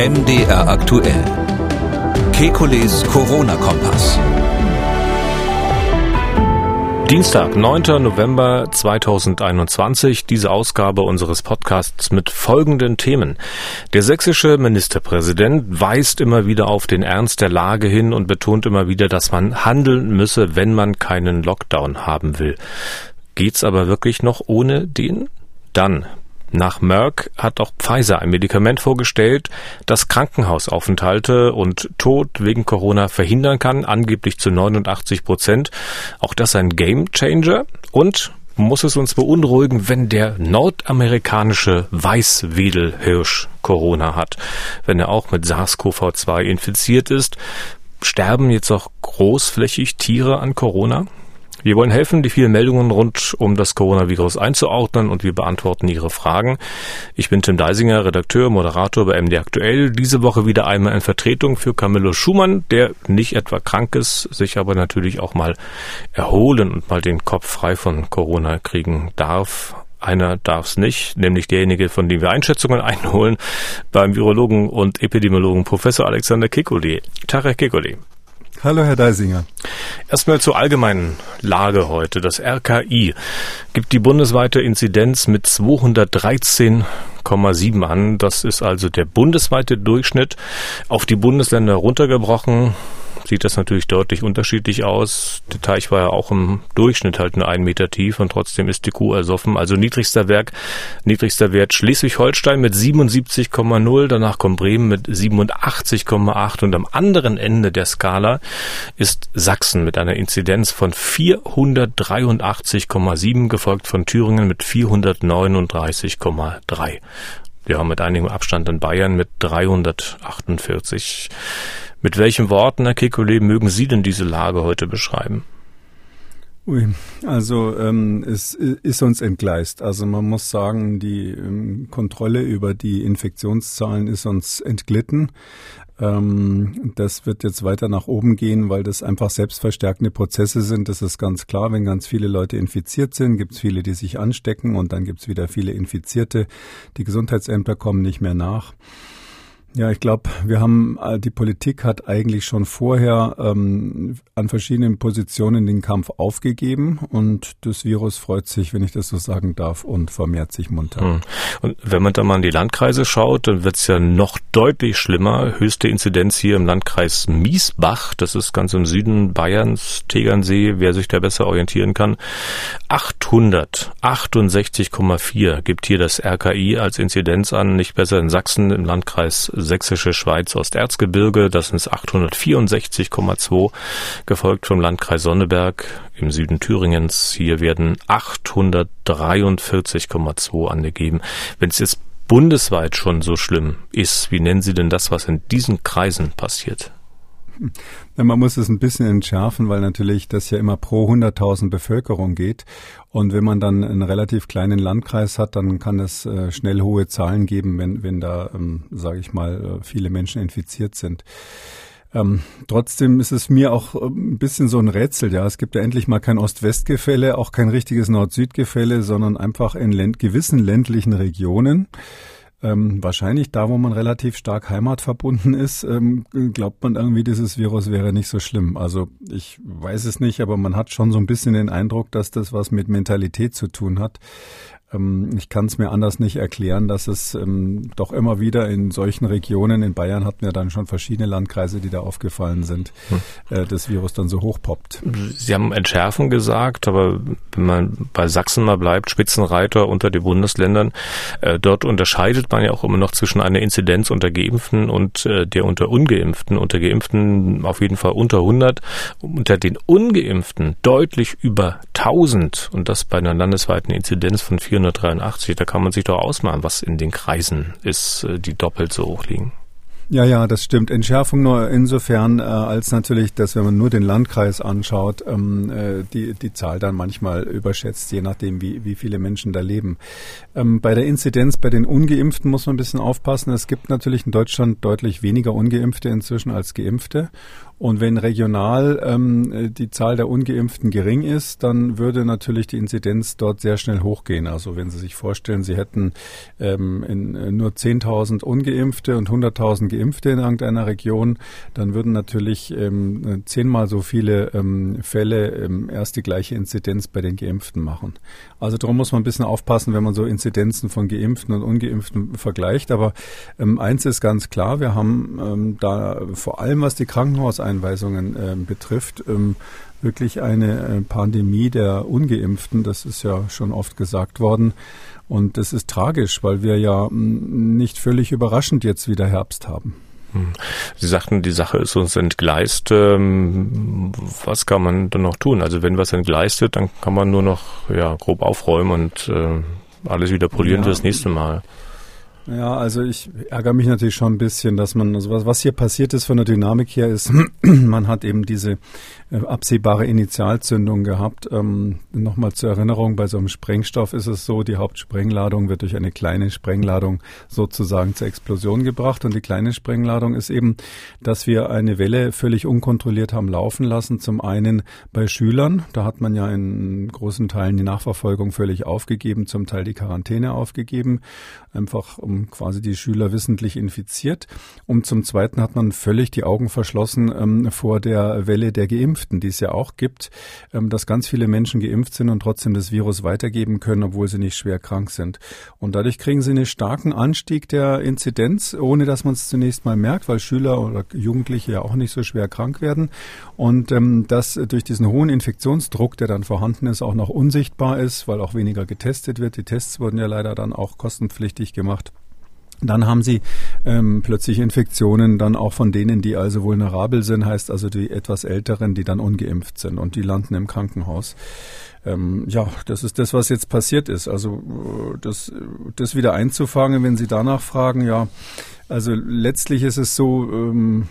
MDR aktuell. Kekules Corona-Kompass. Dienstag, 9. November 2021, diese Ausgabe unseres Podcasts mit folgenden Themen. Der sächsische Ministerpräsident weist immer wieder auf den Ernst der Lage hin und betont immer wieder, dass man handeln müsse, wenn man keinen Lockdown haben will. Geht's aber wirklich noch ohne den? Dann nach Merck hat auch Pfizer ein Medikament vorgestellt, das Krankenhausaufenthalte und Tod wegen Corona verhindern kann, angeblich zu 89 Prozent. Auch das ein Gamechanger. Und muss es uns beunruhigen, wenn der nordamerikanische Weißwedelhirsch Corona hat, wenn er auch mit SARS-CoV-2 infiziert ist. Sterben jetzt auch großflächig Tiere an Corona? Wir wollen helfen, die vielen Meldungen rund um das Coronavirus einzuordnen und wir beantworten Ihre Fragen. Ich bin Tim Deisinger, Redakteur, Moderator bei MD Aktuell. Diese Woche wieder einmal in Vertretung für Camillo Schumann, der nicht etwa krank ist, sich aber natürlich auch mal erholen und mal den Kopf frei von Corona kriegen darf. Einer darf es nicht, nämlich derjenige, von dem wir Einschätzungen einholen, beim Virologen und Epidemiologen Professor Alexander Kikoli. Tarek Kikoli. Hallo, Herr Deisinger. Erstmal zur allgemeinen Lage heute. Das RKI gibt die bundesweite Inzidenz mit 213,7 an. Das ist also der bundesweite Durchschnitt auf die Bundesländer runtergebrochen sieht das natürlich deutlich unterschiedlich aus. Der Teich war ja auch im Durchschnitt halt nur einen Meter tief und trotzdem ist die Kuh ersoffen. Also niedrigster Werk, niedrigster Wert Schleswig-Holstein mit 77,0, danach kommt Bremen mit 87,8 und am anderen Ende der Skala ist Sachsen mit einer Inzidenz von 483,7, gefolgt von Thüringen mit 439,3. Ja, mit einigem Abstand in Bayern mit 348. Mit welchen Worten, Herr Kekulé, mögen Sie denn diese Lage heute beschreiben? Ui, also ähm, es ist uns entgleist. Also man muss sagen, die ähm, Kontrolle über die Infektionszahlen ist uns entglitten. Ähm, das wird jetzt weiter nach oben gehen, weil das einfach selbstverstärkende Prozesse sind. Das ist ganz klar. Wenn ganz viele Leute infiziert sind, gibt es viele, die sich anstecken und dann gibt es wieder viele Infizierte. Die Gesundheitsämter kommen nicht mehr nach. Ja, ich glaube, wir haben, äh, die Politik hat eigentlich schon vorher ähm, an verschiedenen Positionen den Kampf aufgegeben und das Virus freut sich, wenn ich das so sagen darf, und vermehrt sich munter. Hm. Und wenn man da mal in die Landkreise schaut, dann wird's ja noch deutlich schlimmer. Höchste Inzidenz hier im Landkreis Miesbach, das ist ganz im Süden Bayerns, Tegernsee, wer sich da besser orientieren kann. 868,4 gibt hier das RKI als Inzidenz an, nicht besser in Sachsen im Landkreis Sächsische Schweiz Osterzgebirge, das sind 864,2, gefolgt vom Landkreis Sonneberg im Süden Thüringens. Hier werden 843,2 angegeben. Wenn es jetzt bundesweit schon so schlimm ist, wie nennen Sie denn das, was in diesen Kreisen passiert? Ja, man muss es ein bisschen entschärfen, weil natürlich das ja immer pro 100.000 Bevölkerung geht. Und wenn man dann einen relativ kleinen Landkreis hat, dann kann es äh, schnell hohe Zahlen geben, wenn, wenn da, ähm, sage ich mal, äh, viele Menschen infiziert sind. Ähm, trotzdem ist es mir auch äh, ein bisschen so ein Rätsel. Ja, es gibt ja endlich mal kein Ost-West-Gefälle, auch kein richtiges Nord-Süd-Gefälle, sondern einfach in länd gewissen ländlichen Regionen ähm, wahrscheinlich da, wo man relativ stark heimatverbunden ist, ähm, glaubt man irgendwie, dieses Virus wäre nicht so schlimm. Also ich weiß es nicht, aber man hat schon so ein bisschen den Eindruck, dass das was mit Mentalität zu tun hat. Ähm, ich kann es mir anders nicht erklären, dass es ähm, doch immer wieder in solchen Regionen, in Bayern hatten wir dann schon verschiedene Landkreise, die da aufgefallen sind, hm. äh, das Virus dann so hochpoppt. Sie haben Entschärfen gesagt, aber wenn man bei Sachsen mal bleibt, Spitzenreiter unter den Bundesländern, äh, dort unterscheidet man ja auch immer noch zwischen einer Inzidenz unter Geimpften und äh, der unter Ungeimpften. Unter Geimpften auf jeden Fall unter 100, unter den Ungeimpften deutlich über 1000 und das bei einer landesweiten Inzidenz von 400 483, da kann man sich doch ausmalen, was in den Kreisen ist, äh, die doppelt so hoch liegen. Ja, ja, das stimmt. Entschärfung nur insofern, äh, als natürlich, dass wenn man nur den Landkreis anschaut, ähm, äh, die, die Zahl dann manchmal überschätzt, je nachdem, wie, wie viele Menschen da leben. Ähm, bei der Inzidenz bei den Ungeimpften muss man ein bisschen aufpassen. Es gibt natürlich in Deutschland deutlich weniger Ungeimpfte inzwischen als Geimpfte. Und wenn regional ähm, die Zahl der Ungeimpften gering ist, dann würde natürlich die Inzidenz dort sehr schnell hochgehen. Also wenn Sie sich vorstellen, Sie hätten ähm, in, äh, nur 10.000 Ungeimpfte und 100.000 Geimpfte in irgendeiner Region, dann würden natürlich ähm, zehnmal so viele ähm, Fälle ähm, erst die gleiche Inzidenz bei den Geimpften machen. Also darum muss man ein bisschen aufpassen, wenn man so Inzidenzen von Geimpften und Ungeimpften vergleicht. Aber ähm, eins ist ganz klar, wir haben ähm, da vor allem, was die Krankenhauseinweisungen äh, betrifft, ähm, wirklich eine äh, Pandemie der Ungeimpften. Das ist ja schon oft gesagt worden. Und das ist tragisch, weil wir ja nicht völlig überraschend jetzt wieder Herbst haben. Hm. Sie sagten, die Sache ist uns entgleist. Ähm, was kann man dann noch tun? Also wenn was entgleistet, dann kann man nur noch ja, grob aufräumen und äh, alles wieder polieren ja. für das nächste Mal. Ja, also ich ärgere mich natürlich schon ein bisschen, dass man, also was, was hier passiert ist von der Dynamik her ist, man hat eben diese absehbare Initialzündung gehabt. Ähm, Nochmal zur Erinnerung, bei so einem Sprengstoff ist es so, die Hauptsprengladung wird durch eine kleine Sprengladung sozusagen zur Explosion gebracht. Und die kleine Sprengladung ist eben, dass wir eine Welle völlig unkontrolliert haben laufen lassen. Zum einen bei Schülern, da hat man ja in großen Teilen die Nachverfolgung völlig aufgegeben, zum Teil die Quarantäne aufgegeben, einfach um quasi die Schüler wissentlich infiziert. Und zum Zweiten hat man völlig die Augen verschlossen ähm, vor der Welle der Geimpften. Geimpften, die es ja auch gibt, ähm, dass ganz viele Menschen geimpft sind und trotzdem das Virus weitergeben können, obwohl sie nicht schwer krank sind. Und dadurch kriegen sie einen starken Anstieg der Inzidenz, ohne dass man es zunächst mal merkt, weil Schüler oder Jugendliche ja auch nicht so schwer krank werden. Und ähm, das durch diesen hohen Infektionsdruck, der dann vorhanden ist, auch noch unsichtbar ist, weil auch weniger getestet wird. Die Tests wurden ja leider dann auch kostenpflichtig gemacht. Dann haben sie ähm, plötzlich Infektionen dann auch von denen, die also vulnerabel sind, heißt also die etwas Älteren, die dann ungeimpft sind und die landen im Krankenhaus. Ähm, ja, das ist das, was jetzt passiert ist. Also äh, das, das wieder einzufangen, wenn Sie danach fragen, ja, also letztlich ist es so, ähm,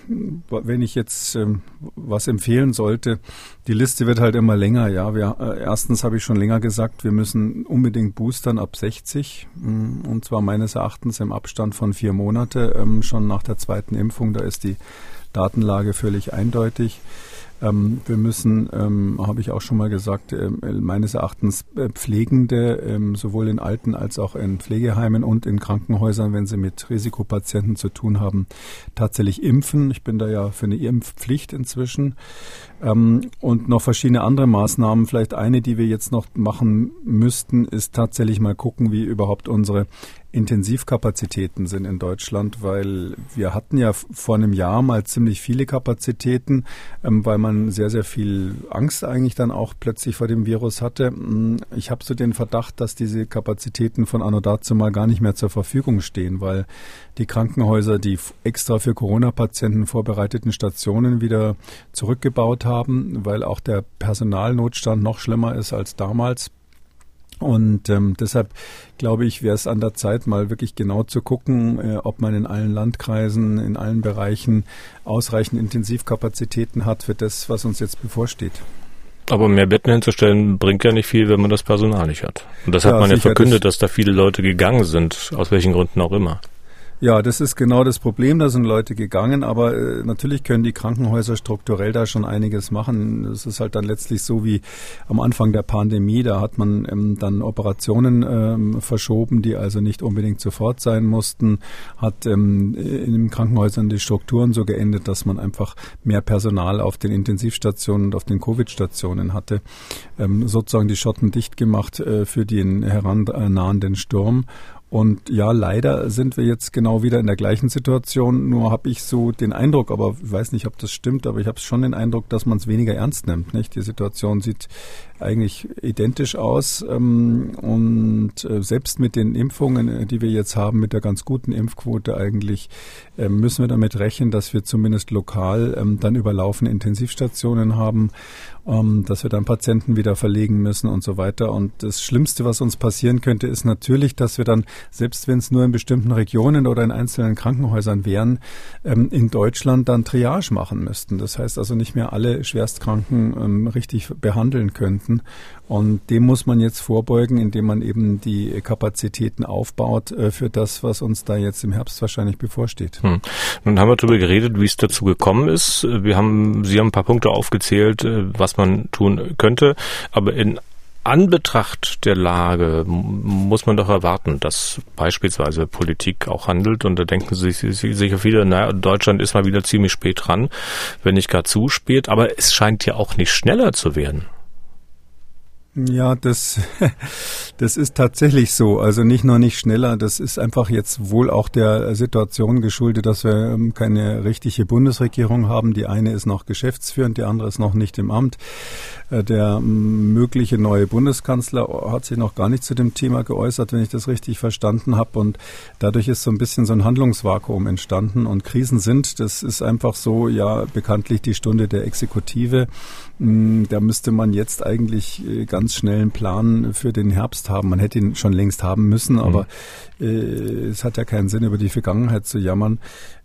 wenn ich jetzt ähm, was empfehlen sollte, die Liste wird halt immer länger. Ja, wir, äh, erstens habe ich schon länger gesagt, wir müssen unbedingt boostern ab 60 mm, und zwar meines Erachtens im Abstand von vier Monate ähm, schon nach der zweiten Impfung. Da ist die Datenlage völlig eindeutig. Ähm, wir müssen, ähm, habe ich auch schon mal gesagt, äh, meines Erachtens äh, Pflegende, ähm, sowohl in Alten- als auch in Pflegeheimen und in Krankenhäusern, wenn sie mit Risikopatienten zu tun haben, tatsächlich impfen. Ich bin da ja für eine Impfpflicht inzwischen. Ähm, und noch verschiedene andere Maßnahmen. Vielleicht eine, die wir jetzt noch machen müssten, ist tatsächlich mal gucken, wie überhaupt unsere Intensivkapazitäten sind in Deutschland, weil wir hatten ja vor einem Jahr mal ziemlich viele Kapazitäten, ähm, weil man sehr, sehr viel Angst eigentlich dann auch plötzlich vor dem Virus hatte. Mm, ich habe so den Verdacht, dass diese Kapazitäten von anno dazu mal gar nicht mehr zur Verfügung stehen, weil die Krankenhäuser die extra für Corona-Patienten vorbereiteten Stationen wieder zurückgebaut haben, weil auch der Personalnotstand noch schlimmer ist als damals. Und ähm, deshalb glaube ich, wäre es an der Zeit, mal wirklich genau zu gucken, äh, ob man in allen Landkreisen, in allen Bereichen ausreichend Intensivkapazitäten hat für das, was uns jetzt bevorsteht. Aber mehr Betten hinzustellen bringt ja nicht viel, wenn man das Personal nicht hat. Und das ja, hat man ja verkündet, das dass da viele Leute gegangen sind, aus welchen Gründen auch immer. Ja, das ist genau das Problem. Da sind Leute gegangen, aber äh, natürlich können die Krankenhäuser strukturell da schon einiges machen. Es ist halt dann letztlich so wie am Anfang der Pandemie. Da hat man ähm, dann Operationen ähm, verschoben, die also nicht unbedingt sofort sein mussten. Hat ähm, in den Krankenhäusern die Strukturen so geendet, dass man einfach mehr Personal auf den Intensivstationen und auf den Covid-Stationen hatte. Ähm, sozusagen die Schotten dicht gemacht äh, für den herannahenden Sturm. Und ja, leider sind wir jetzt genau wieder in der gleichen Situation. Nur habe ich so den Eindruck, aber ich weiß nicht, ob das stimmt, aber ich habe schon den Eindruck, dass man es weniger ernst nimmt. Nicht? Die Situation sieht eigentlich identisch aus. Ähm, und äh, selbst mit den Impfungen, äh, die wir jetzt haben, mit der ganz guten Impfquote eigentlich, äh, müssen wir damit rechnen, dass wir zumindest lokal ähm, dann überlaufene Intensivstationen haben. Ähm, dass wir dann Patienten wieder verlegen müssen und so weiter. Und das Schlimmste, was uns passieren könnte, ist natürlich, dass wir dann, selbst wenn es nur in bestimmten Regionen oder in einzelnen Krankenhäusern wären, ähm, in Deutschland dann Triage machen müssten. Das heißt also nicht mehr alle Schwerstkranken ähm, richtig behandeln könnten. Und dem muss man jetzt vorbeugen, indem man eben die Kapazitäten aufbaut äh, für das, was uns da jetzt im Herbst wahrscheinlich bevorsteht. Hm. Nun haben wir darüber geredet, wie es dazu gekommen ist. Wir haben, Sie haben ein paar Punkte aufgezählt, äh, was man tun könnte. Aber in Anbetracht der Lage muss man doch erwarten, dass beispielsweise Politik auch handelt und da denken sich sicher viele, naja, Deutschland ist mal wieder ziemlich spät dran, wenn nicht gar zu spät, aber es scheint ja auch nicht schneller zu werden. Ja, das, das ist tatsächlich so. Also nicht nur nicht schneller, das ist einfach jetzt wohl auch der Situation geschuldet, dass wir ähm, keine richtige Bundesregierung haben. Die eine ist noch geschäftsführend, die andere ist noch nicht im Amt. Äh, der mögliche neue Bundeskanzler hat sich noch gar nicht zu dem Thema geäußert, wenn ich das richtig verstanden habe. Und dadurch ist so ein bisschen so ein Handlungsvakuum entstanden. Und Krisen sind, das ist einfach so, ja, bekanntlich die Stunde der Exekutive. Da müsste man jetzt eigentlich äh, ganz schnell einen Plan für den Herbst haben. Man hätte ihn schon längst haben müssen, mhm. aber äh, es hat ja keinen Sinn, über die Vergangenheit zu jammern.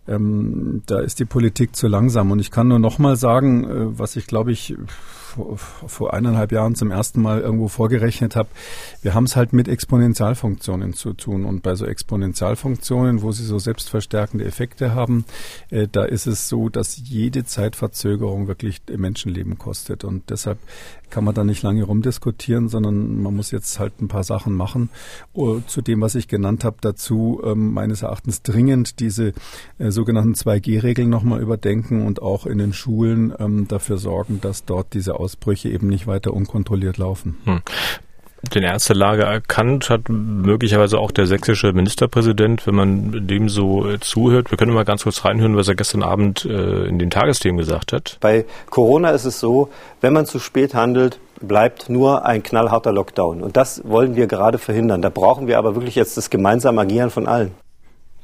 Ähm, da ist die Politik zu langsam. Und ich kann nur noch mal sagen, äh, was ich glaube ich vor eineinhalb Jahren zum ersten Mal irgendwo vorgerechnet habe, wir haben es halt mit Exponentialfunktionen zu tun. Und bei so Exponentialfunktionen, wo sie so selbstverstärkende Effekte haben, äh, da ist es so, dass jede Zeitverzögerung wirklich Menschenleben kostet. Und deshalb kann man da nicht lange rumdiskutieren, sondern man muss jetzt halt ein paar Sachen machen. Uh, zu dem, was ich genannt habe, dazu ähm, meines Erachtens dringend diese äh, sogenannten 2G-Regeln nochmal überdenken und auch in den Schulen ähm, dafür sorgen, dass dort diese Ausbrüche eben nicht weiter unkontrolliert laufen. Hm den Ernst der Lage erkannt hat, möglicherweise auch der sächsische Ministerpräsident, wenn man dem so äh, zuhört. Wir können mal ganz kurz reinhören, was er gestern Abend äh, in den Tagesthemen gesagt hat. Bei Corona ist es so, wenn man zu spät handelt, bleibt nur ein knallharter Lockdown. Und das wollen wir gerade verhindern. Da brauchen wir aber wirklich jetzt das gemeinsame Agieren von allen.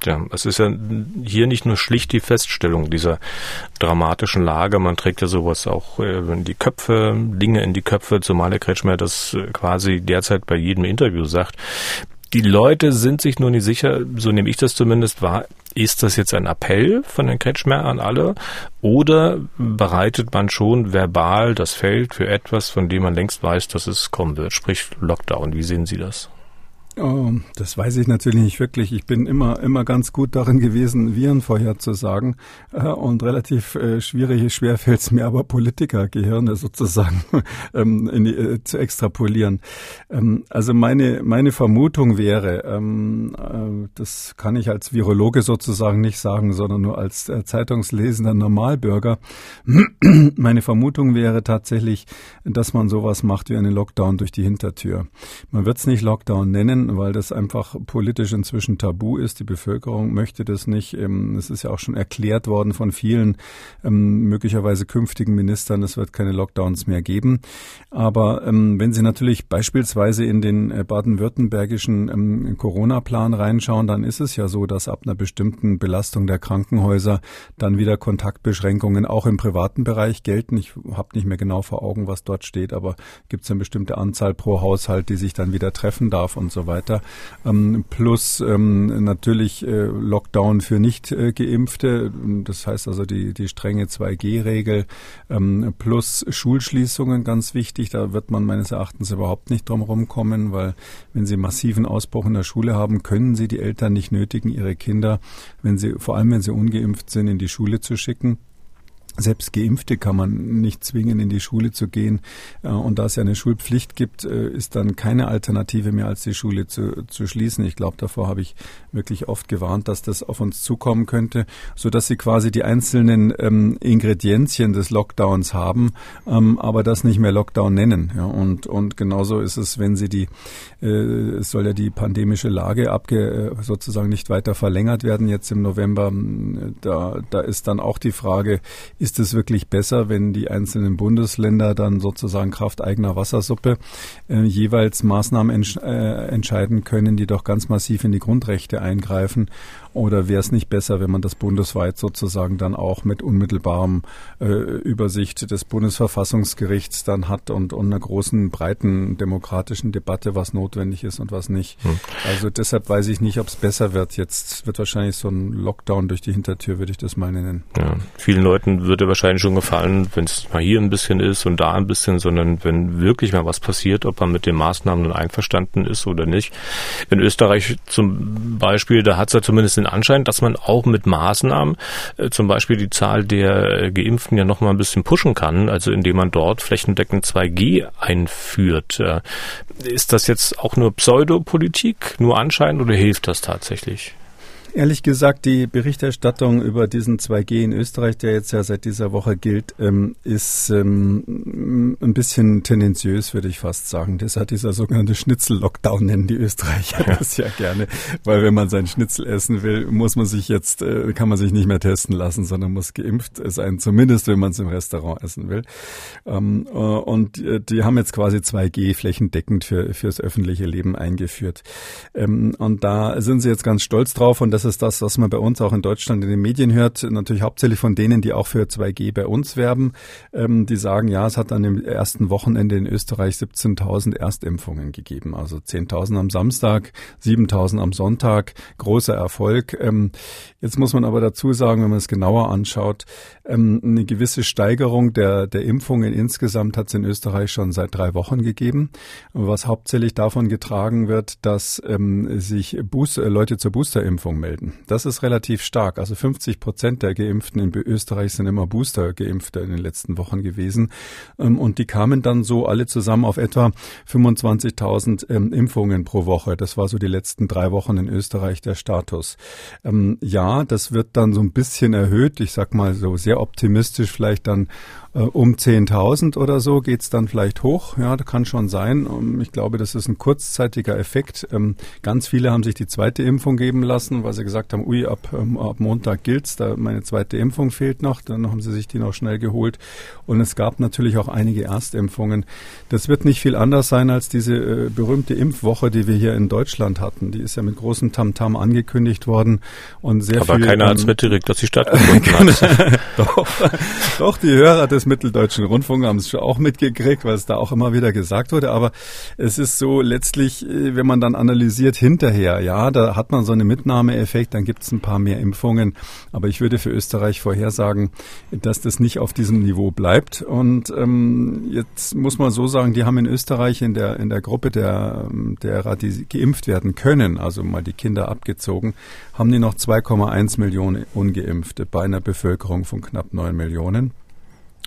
Ja, es ist ja hier nicht nur schlicht die Feststellung dieser dramatischen Lage, man trägt ja sowas auch äh, in die Köpfe, Dinge in die Köpfe, zumal der Kretschmer das äh, quasi derzeit bei jedem Interview sagt. Die Leute sind sich nur nicht sicher, so nehme ich das zumindest wahr, ist das jetzt ein Appell von Herrn Kretschmer an alle oder bereitet man schon verbal das Feld für etwas, von dem man längst weiß, dass es kommen wird, sprich Lockdown? Wie sehen Sie das? Oh, das weiß ich natürlich nicht wirklich. Ich bin immer, immer ganz gut darin gewesen, Viren vorherzusagen äh, und relativ äh, schwierig, schwer fällt es mir aber Politikergehirne sozusagen ähm, die, äh, zu extrapolieren. Ähm, also meine, meine Vermutung wäre, ähm, äh, das kann ich als Virologe sozusagen nicht sagen, sondern nur als zeitungslesender Normalbürger. meine Vermutung wäre tatsächlich, dass man sowas macht wie einen Lockdown durch die Hintertür. Man wird es nicht Lockdown nennen, weil das einfach politisch inzwischen tabu ist. Die Bevölkerung möchte das nicht. Ähm, es ist ja auch schon erklärt worden von vielen ähm, möglicherweise künftigen Ministern, es wird keine Lockdowns mehr geben. Aber ähm, wenn Sie natürlich beispielsweise in den äh, baden-württembergischen Corona-Plan reinschauen, dann ist es ja so, dass ab einer bestimmten Belastung der Krankenhäuser dann wieder Kontaktbeschränkungen auch im privaten Bereich gelten. Ich habe nicht mehr genau vor Augen, was dort steht, aber gibt es eine bestimmte Anzahl pro Haushalt, die sich dann wieder treffen darf und so weiter weiter. Ähm, plus ähm, natürlich äh, Lockdown für nicht äh, geimpfte, das heißt also die, die strenge 2G-Regel, ähm, plus Schulschließungen ganz wichtig. Da wird man meines Erachtens überhaupt nicht drum rumkommen, weil wenn Sie massiven Ausbruch in der Schule haben, können Sie die Eltern nicht nötigen, ihre Kinder, wenn sie, vor allem wenn sie ungeimpft sind, in die Schule zu schicken. Selbst Geimpfte kann man nicht zwingen, in die Schule zu gehen. Äh, und da es ja eine Schulpflicht gibt, äh, ist dann keine Alternative mehr, als die Schule zu, zu schließen. Ich glaube, davor habe ich wirklich oft gewarnt, dass das auf uns zukommen könnte, so dass sie quasi die einzelnen ähm, Ingredienzien des Lockdowns haben, ähm, aber das nicht mehr Lockdown nennen. Ja, und, und genauso ist es, wenn sie die, äh, es soll ja die pandemische Lage abge, äh, sozusagen nicht weiter verlängert werden jetzt im November. Da, da ist dann auch die Frage, ist es wirklich besser, wenn die einzelnen Bundesländer dann sozusagen Kraft eigener Wassersuppe äh, jeweils Maßnahmen entsch äh, entscheiden können, die doch ganz massiv in die Grundrechte eingreifen? Oder wäre es nicht besser, wenn man das bundesweit sozusagen dann auch mit unmittelbarem äh, Übersicht des Bundesverfassungsgerichts dann hat und, und einer großen, breiten demokratischen Debatte, was notwendig ist und was nicht? Hm. Also deshalb weiß ich nicht, ob es besser wird. Jetzt wird wahrscheinlich so ein Lockdown durch die Hintertür, würde ich das mal nennen. Ja, vielen Leuten würde wahrscheinlich schon gefallen, wenn es mal hier ein bisschen ist und da ein bisschen, sondern wenn wirklich mal was passiert, ob man mit den Maßnahmen einverstanden ist oder nicht. In Österreich zum Beispiel, da hat es ja zumindest den Anschein, dass man auch mit Maßnahmen äh, zum Beispiel die Zahl der äh, Geimpften ja noch mal ein bisschen pushen kann, also indem man dort flächendeckend 2G einführt. Äh, ist das jetzt auch nur Pseudopolitik, nur anscheinend oder hilft das tatsächlich? Ehrlich gesagt, die Berichterstattung über diesen 2G in Österreich, der jetzt ja seit dieser Woche gilt, ähm, ist ähm, ein bisschen tendenziös, würde ich fast sagen. Das hat dieser sogenannte Schnitzel-Lockdown, nennen die Österreicher ja. das ja gerne. Weil wenn man sein Schnitzel essen will, muss man sich jetzt, äh, kann man sich nicht mehr testen lassen, sondern muss geimpft sein, zumindest wenn man es im Restaurant essen will. Ähm, äh, und äh, die haben jetzt quasi 2G flächendeckend für, fürs öffentliche Leben eingeführt. Ähm, und da sind sie jetzt ganz stolz drauf und das das ist das, was man bei uns auch in Deutschland in den Medien hört. Natürlich hauptsächlich von denen, die auch für 2G bei uns werben. Ähm, die sagen, ja, es hat an dem ersten Wochenende in Österreich 17.000 Erstimpfungen gegeben. Also 10.000 am Samstag, 7.000 am Sonntag. Großer Erfolg. Ähm, jetzt muss man aber dazu sagen, wenn man es genauer anschaut, ähm, eine gewisse Steigerung der, der Impfungen insgesamt hat es in Österreich schon seit drei Wochen gegeben, was hauptsächlich davon getragen wird, dass ähm, sich Booster, Leute zur Boosterimpfung melden melden. Das ist relativ stark. Also 50 Prozent der Geimpften in Österreich sind immer Booster-Geimpfte in den letzten Wochen gewesen. Ähm, und die kamen dann so alle zusammen auf etwa 25.000 ähm, Impfungen pro Woche. Das war so die letzten drei Wochen in Österreich der Status. Ähm, ja, das wird dann so ein bisschen erhöht. Ich sag mal so sehr optimistisch vielleicht dann um 10.000 oder so geht's dann vielleicht hoch. Ja, das kann schon sein. Ich glaube, das ist ein kurzzeitiger Effekt. Ganz viele haben sich die zweite Impfung geben lassen, weil sie gesagt haben, ui, ab, ähm, ab Montag gilt's, da meine zweite Impfung fehlt noch, dann haben sie sich die noch schnell geholt. Und es gab natürlich auch einige Erstimpfungen. Das wird nicht viel anders sein als diese äh, berühmte Impfwoche, die wir hier in Deutschland hatten. Die ist ja mit großem Tamtam -Tam angekündigt worden und sehr Aber viel, keiner ähm, hat es mitgekriegt, dass sie stattgefunden hat. doch, doch, die Hörer des Mitteldeutschen Rundfunks haben es schon auch mitgekriegt, weil es da auch immer wieder gesagt wurde. Aber es ist so letztlich, äh, wenn man dann analysiert hinterher, ja, da hat man so eine Mitnahmeeffekt Effekt, dann gibt es ein paar mehr Impfungen. Aber ich würde für Österreich vorhersagen, dass das nicht auf diesem Niveau bleibt. Und ähm, jetzt muss man so sagen, die haben in Österreich in der, in der Gruppe der, derer, die geimpft werden können, also mal die Kinder abgezogen, haben die noch 2,1 Millionen Ungeimpfte bei einer Bevölkerung von knapp 9 Millionen.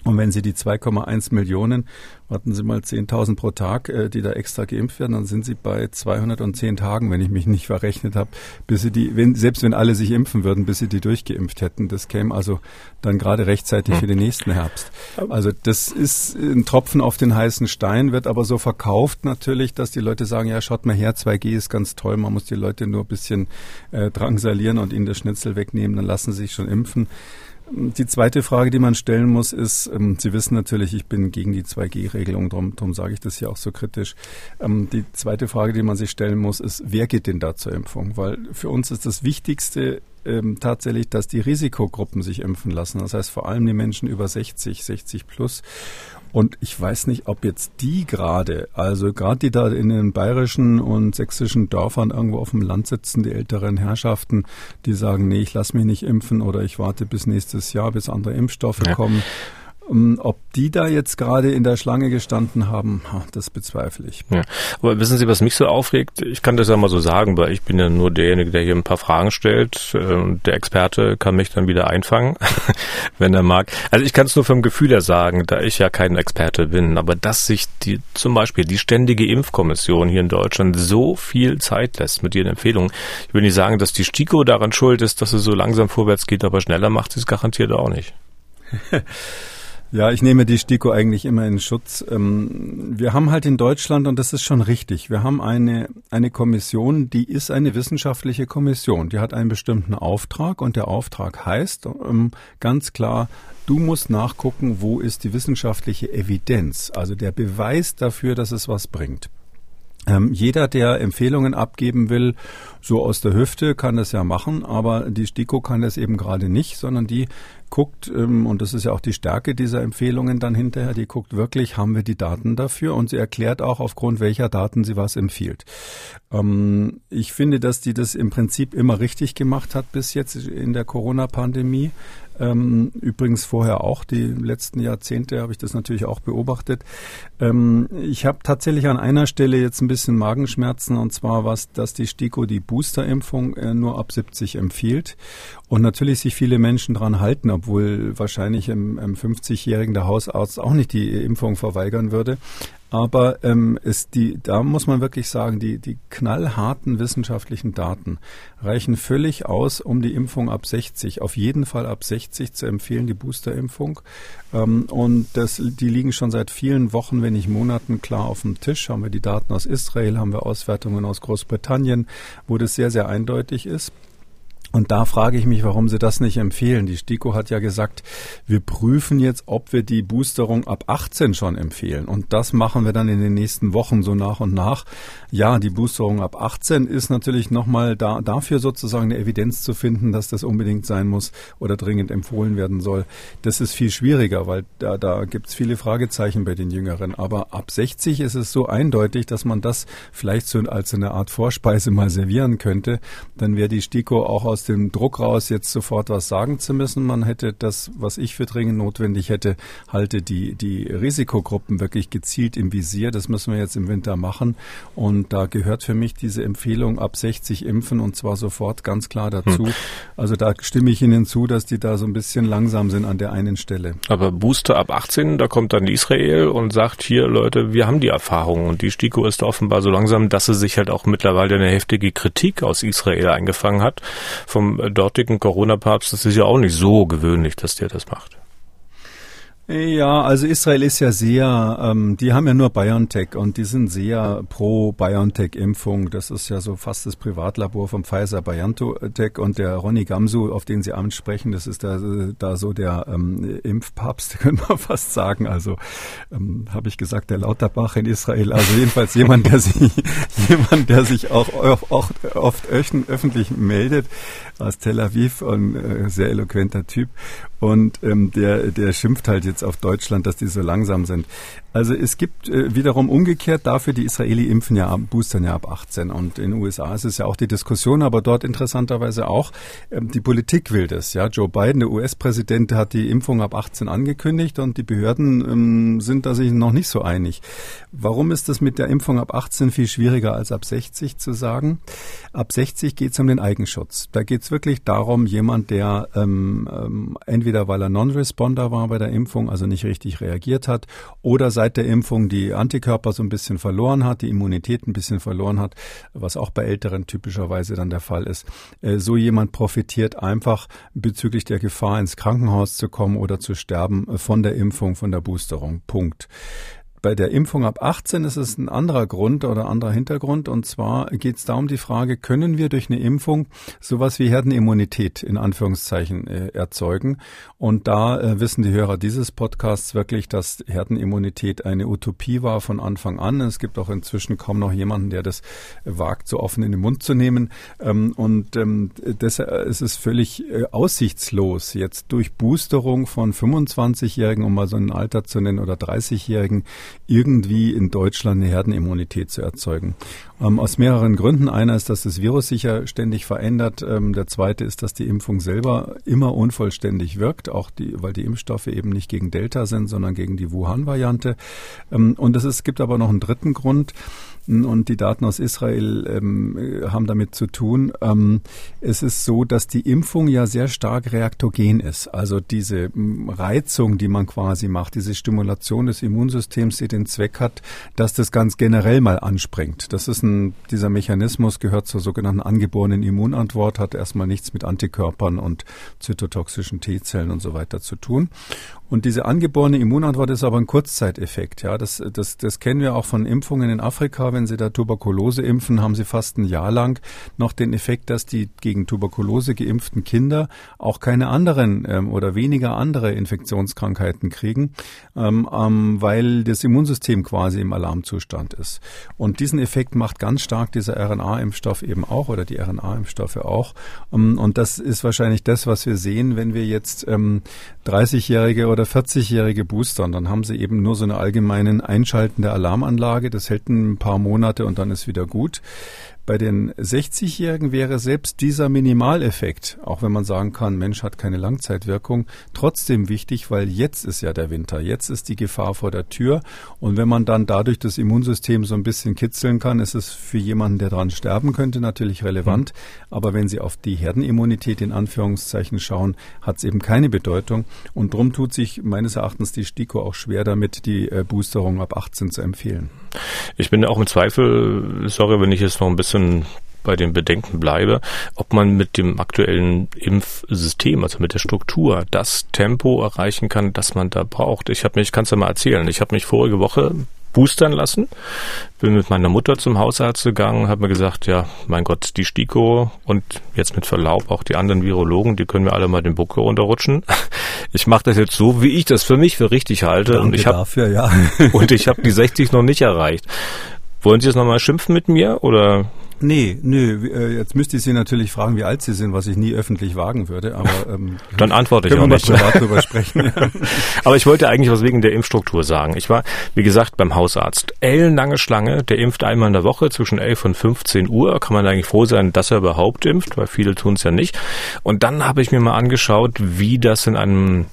Und wenn Sie die 2,1 Millionen, warten Sie mal 10.000 pro Tag, äh, die da extra geimpft werden, dann sind Sie bei 210 Tagen, wenn ich mich nicht verrechnet habe, bis Sie die, wenn, selbst wenn alle sich impfen würden, bis Sie die durchgeimpft hätten. Das käme also dann gerade rechtzeitig für den nächsten Herbst. Also das ist ein Tropfen auf den heißen Stein, wird aber so verkauft natürlich, dass die Leute sagen, ja, schaut mal her, 2G ist ganz toll, man muss die Leute nur ein bisschen äh, drangsalieren und ihnen das Schnitzel wegnehmen, dann lassen sie sich schon impfen. Die zweite Frage, die man stellen muss, ist, ähm, Sie wissen natürlich, ich bin gegen die 2G-Regelung, darum, darum sage ich das hier auch so kritisch. Ähm, die zweite Frage, die man sich stellen muss, ist, wer geht denn da zur Impfung? Weil für uns ist das Wichtigste ähm, tatsächlich, dass die Risikogruppen sich impfen lassen. Das heißt vor allem die Menschen über 60, 60 plus. Und ich weiß nicht, ob jetzt die gerade, also gerade die da in den bayerischen und sächsischen Dörfern irgendwo auf dem Land sitzen, die älteren Herrschaften, die sagen, nee, ich lass mich nicht impfen oder ich warte bis nächstes Jahr, bis andere Impfstoffe ja. kommen. Ähm, ob die da jetzt gerade in der Schlange gestanden haben, das bezweifle ich. Ja. Aber wissen Sie, was mich so aufregt? Ich kann das ja mal so sagen, weil ich bin ja nur derjenige, der hier ein paar Fragen stellt. Ähm, der Experte kann mich dann wieder einfangen, wenn er mag. Also ich kann es nur vom Gefühl her sagen, da ich ja kein Experte bin, aber dass sich die zum Beispiel die ständige Impfkommission hier in Deutschland so viel Zeit lässt mit ihren Empfehlungen. Ich will nicht sagen, dass die STIKO daran schuld ist, dass es so langsam vorwärts geht, aber schneller macht sie es garantiert auch nicht. Ja, ich nehme die STIKO eigentlich immer in Schutz. Ähm, wir haben halt in Deutschland, und das ist schon richtig, wir haben eine, eine Kommission, die ist eine wissenschaftliche Kommission. Die hat einen bestimmten Auftrag und der Auftrag heißt ähm, ganz klar, du musst nachgucken, wo ist die wissenschaftliche Evidenz, also der Beweis dafür, dass es was bringt. Ähm, jeder, der Empfehlungen abgeben will, so aus der Hüfte, kann das ja machen, aber die STIKO kann das eben gerade nicht, sondern die guckt, ähm, und das ist ja auch die Stärke dieser Empfehlungen dann hinterher, die guckt wirklich, haben wir die Daten dafür und sie erklärt auch, aufgrund welcher Daten sie was empfiehlt. Ähm, ich finde, dass die das im Prinzip immer richtig gemacht hat bis jetzt in der Corona-Pandemie. Ähm, übrigens vorher auch, die letzten Jahrzehnte habe ich das natürlich auch beobachtet. Ähm, ich habe tatsächlich an einer Stelle jetzt ein bisschen Magenschmerzen und zwar was, dass die STIKO die Boosterimpfung äh, nur ab 70 empfiehlt und natürlich sich viele Menschen dran halten, obwohl wahrscheinlich im, im 50-Jährigen der Hausarzt auch nicht die Impfung verweigern würde. Aber ähm, ist die, da muss man wirklich sagen, die, die knallharten wissenschaftlichen Daten reichen völlig aus, um die Impfung ab 60, auf jeden Fall ab 60 zu empfehlen, die Boosterimpfung. Ähm, und das, die liegen schon seit vielen Wochen, wenn nicht Monaten klar auf dem Tisch. Haben wir die Daten aus Israel, haben wir Auswertungen aus Großbritannien, wo das sehr, sehr eindeutig ist. Und da frage ich mich, warum Sie das nicht empfehlen. Die STIKO hat ja gesagt, wir prüfen jetzt, ob wir die Boosterung ab 18 schon empfehlen. Und das machen wir dann in den nächsten Wochen so nach und nach. Ja, die Boosterung ab 18 ist natürlich nochmal da, dafür sozusagen eine Evidenz zu finden, dass das unbedingt sein muss oder dringend empfohlen werden soll. Das ist viel schwieriger, weil da, da gibt es viele Fragezeichen bei den Jüngeren. Aber ab 60 ist es so eindeutig, dass man das vielleicht so als eine Art Vorspeise mal servieren könnte. Dann wäre die STIKO auch aus dem Druck raus, jetzt sofort was sagen zu müssen. Man hätte das, was ich für dringend notwendig hätte, halte die, die Risikogruppen wirklich gezielt im Visier. Das müssen wir jetzt im Winter machen. Und da gehört für mich diese Empfehlung ab 60 impfen und zwar sofort ganz klar dazu. Hm. Also da stimme ich Ihnen zu, dass die da so ein bisschen langsam sind an der einen Stelle. Aber Booster ab 18, da kommt dann Israel und sagt, hier Leute, wir haben die Erfahrung. Und die STIKO ist offenbar so langsam, dass sie sich halt auch mittlerweile eine heftige Kritik aus Israel eingefangen hat vom dortigen Corona-Papst, das ist ja auch nicht so gewöhnlich, dass der das macht. Ja, also Israel ist ja sehr, ähm, die haben ja nur BioNTech und die sind sehr pro BioNTech-Impfung. Das ist ja so fast das Privatlabor vom Pfizer BioNTech und der Ronny Gamsu, auf den Sie ansprechen, das ist da, da so der ähm, Impfpapst, können wir fast sagen. Also ähm, habe ich gesagt, der Lauterbach in Israel. Also jedenfalls jemand, der sich, jemand, der sich auch, auch oft öffentlich meldet aus Tel Aviv und äh, sehr eloquenter Typ und ähm, der, der schimpft halt jetzt auf Deutschland, dass die so langsam sind. Also es gibt äh, wiederum umgekehrt dafür, die Israeli impfen ja, boostern ja ab 18 und in den USA ist es ja auch die Diskussion, aber dort interessanterweise auch, ähm, die Politik will das. Ja, Joe Biden, der US-Präsident, hat die Impfung ab 18 angekündigt und die Behörden ähm, sind da sich noch nicht so einig. Warum ist das mit der Impfung ab 18 viel schwieriger als ab 60 zu sagen? Ab 60 geht es um den Eigenschutz. Da geht es wirklich darum, jemand, der ähm, ähm, entweder weil er Non-Responder war bei der Impfung, also nicht richtig reagiert hat, oder seit der Impfung die Antikörper so ein bisschen verloren hat, die Immunität ein bisschen verloren hat, was auch bei Älteren typischerweise dann der Fall ist. Äh, so jemand profitiert einfach bezüglich der Gefahr, ins Krankenhaus zu kommen oder zu sterben äh, von der Impfung, von der Boosterung. Punkt. Bei der Impfung ab 18 ist es ein anderer Grund oder anderer Hintergrund. Und zwar geht es da um die Frage, können wir durch eine Impfung sowas wie Herdenimmunität in Anführungszeichen äh, erzeugen? Und da äh, wissen die Hörer dieses Podcasts wirklich, dass Herdenimmunität eine Utopie war von Anfang an. Es gibt auch inzwischen kaum noch jemanden, der das wagt, so offen in den Mund zu nehmen. Ähm, und ähm, deshalb ist es völlig äh, aussichtslos, jetzt durch Boosterung von 25-Jährigen, um mal so ein Alter zu nennen, oder 30-Jährigen, irgendwie in Deutschland eine Herdenimmunität zu erzeugen. Ähm, aus mehreren Gründen. Einer ist, dass das Virus sich ja ständig verändert. Ähm, der zweite ist, dass die Impfung selber immer unvollständig wirkt, auch die, weil die Impfstoffe eben nicht gegen Delta sind, sondern gegen die Wuhan-Variante. Ähm, und es gibt aber noch einen dritten Grund und die Daten aus Israel ähm, haben damit zu tun. Ähm, es ist so, dass die Impfung ja sehr stark reaktogen ist. Also diese Reizung, die man quasi macht, diese Stimulation des Immunsystems, die den Zweck hat, dass das ganz generell mal anspringt. Das ist ein dieser Mechanismus gehört zur sogenannten angeborenen Immunantwort, hat erstmal nichts mit Antikörpern und zytotoxischen T-Zellen und so weiter zu tun. Und diese angeborene Immunantwort ist aber ein Kurzzeiteffekt. Ja, das, das, das kennen wir auch von Impfungen in Afrika. Wenn Sie da Tuberkulose impfen, haben Sie fast ein Jahr lang noch den Effekt, dass die gegen Tuberkulose geimpften Kinder auch keine anderen ähm, oder weniger andere Infektionskrankheiten kriegen, ähm, ähm, weil das Immunsystem quasi im Alarmzustand ist. Und diesen Effekt macht ganz stark dieser RNA-Impfstoff eben auch oder die RNA-Impfstoffe auch. Ähm, und das ist wahrscheinlich das, was wir sehen, wenn wir jetzt ähm, 30-jährige oder 40-jährige boostern, dann haben sie eben nur so eine allgemeinen einschaltende Alarmanlage. Das hält ein paar Monate und dann ist wieder gut. Bei den 60-Jährigen wäre selbst dieser Minimaleffekt, auch wenn man sagen kann, Mensch hat keine Langzeitwirkung, trotzdem wichtig, weil jetzt ist ja der Winter, jetzt ist die Gefahr vor der Tür und wenn man dann dadurch das Immunsystem so ein bisschen kitzeln kann, ist es für jemanden, der dran sterben könnte, natürlich relevant. Mhm. Aber wenn Sie auf die Herdenimmunität in Anführungszeichen schauen, hat es eben keine Bedeutung und drum tut sich meines Erachtens die STIKO auch schwer damit, die äh, Boosterung ab 18 zu empfehlen. Ich bin auch im Zweifel, sorry, wenn ich jetzt noch ein bisschen bei den Bedenken bleibe, ob man mit dem aktuellen Impfsystem, also mit der Struktur, das Tempo erreichen kann, das man da braucht. Ich habe mich, kannst du mal erzählen, ich habe mich vorige Woche boostern lassen. Bin mit meiner Mutter zum Hausarzt gegangen, habe mir gesagt, ja, mein Gott, die STIKO und jetzt mit Verlaub auch die anderen Virologen, die können mir alle mal den Buckel runterrutschen. Ich mache das jetzt so, wie ich das für mich für richtig halte. Danke und ich habe ja. und ich habe die 60 noch nicht erreicht. Wollen Sie jetzt nochmal schimpfen mit mir oder? Nee, nö, äh, jetzt müsste ich Sie natürlich fragen, wie alt Sie sind, was ich nie öffentlich wagen würde, aber ähm, dann antworte ich auch nicht. privat drüber sprechen. aber ich wollte eigentlich was wegen der Impfstruktur sagen. Ich war, wie gesagt, beim Hausarzt. Ellenlange Schlange, der impft einmal in der Woche zwischen 11 und 15 Uhr. Kann man eigentlich froh sein, dass er überhaupt impft, weil viele tun es ja nicht. Und dann habe ich mir mal angeschaut, wie das in einem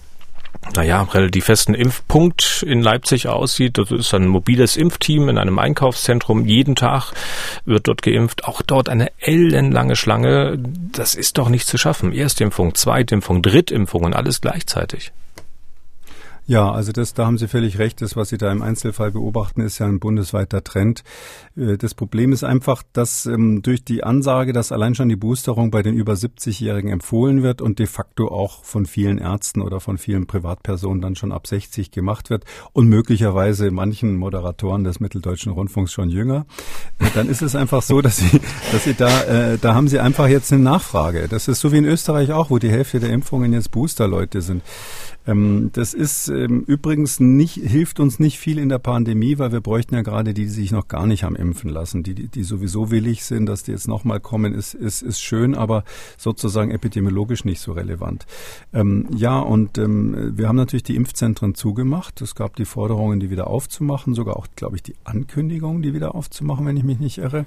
naja, relativ festen Impfpunkt in Leipzig aussieht. Das ist ein mobiles Impfteam in einem Einkaufszentrum. Jeden Tag wird dort geimpft. Auch dort eine ellenlange Schlange. Das ist doch nicht zu schaffen. Erstimpfung, Zweitimpfung, Drittimpfung und alles gleichzeitig. Ja, also das, da haben Sie völlig recht. Das, was Sie da im Einzelfall beobachten, ist ja ein bundesweiter Trend. Äh, das Problem ist einfach, dass ähm, durch die Ansage, dass allein schon die Boosterung bei den über 70-Jährigen empfohlen wird und de facto auch von vielen Ärzten oder von vielen Privatpersonen dann schon ab 60 gemacht wird und möglicherweise manchen Moderatoren des Mitteldeutschen Rundfunks schon jünger, äh, dann ist es einfach so, dass Sie, dass Sie da, äh, da haben Sie einfach jetzt eine Nachfrage. Das ist so wie in Österreich auch, wo die Hälfte der Impfungen jetzt Boosterleute sind. Ähm, das ist ähm, übrigens nicht, hilft uns nicht viel in der Pandemie, weil wir bräuchten ja gerade die, die sich noch gar nicht haben impfen lassen. Die, die, sowieso willig sind, dass die jetzt nochmal kommen, ist, ist, ist schön, aber sozusagen epidemiologisch nicht so relevant. Ähm, ja, und wir haben natürlich die Impfzentren zugemacht. Es gab die Forderungen, die wieder aufzumachen, sogar auch, glaube ich, die Ankündigung, die wieder aufzumachen, wenn ich mich nicht irre.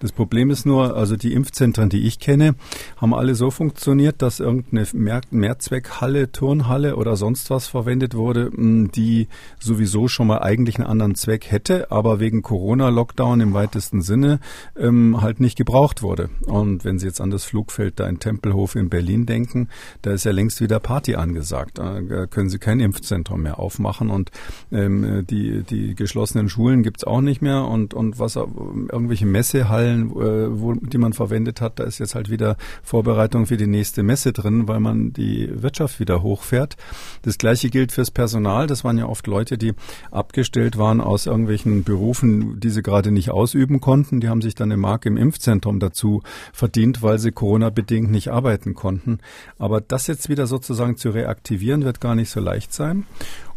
Das Problem ist nur, also die Impfzentren, die ich kenne, haben alle so funktioniert, dass irgendeine Mehr Mehrzweckhalle, Turnhalle oder oder sonst was verwendet wurde, die sowieso schon mal eigentlich einen anderen Zweck hätte, aber wegen Corona-Lockdown im weitesten Sinne ähm, halt nicht gebraucht wurde. Und wenn Sie jetzt an das Flugfeld da in Tempelhof in Berlin denken, da ist ja längst wieder Party angesagt. Da können Sie kein Impfzentrum mehr aufmachen und ähm, die, die geschlossenen Schulen gibt's auch nicht mehr und, und was irgendwelche Messehallen, äh, wo, die man verwendet hat, da ist jetzt halt wieder Vorbereitung für die nächste Messe drin, weil man die Wirtschaft wieder hochfährt. Das gleiche gilt fürs Personal. Das waren ja oft Leute, die abgestellt waren aus irgendwelchen Berufen, die sie gerade nicht ausüben konnten. Die haben sich dann eine Mark im Impfzentrum dazu verdient, weil sie Corona-bedingt nicht arbeiten konnten. Aber das jetzt wieder sozusagen zu reaktivieren, wird gar nicht so leicht sein.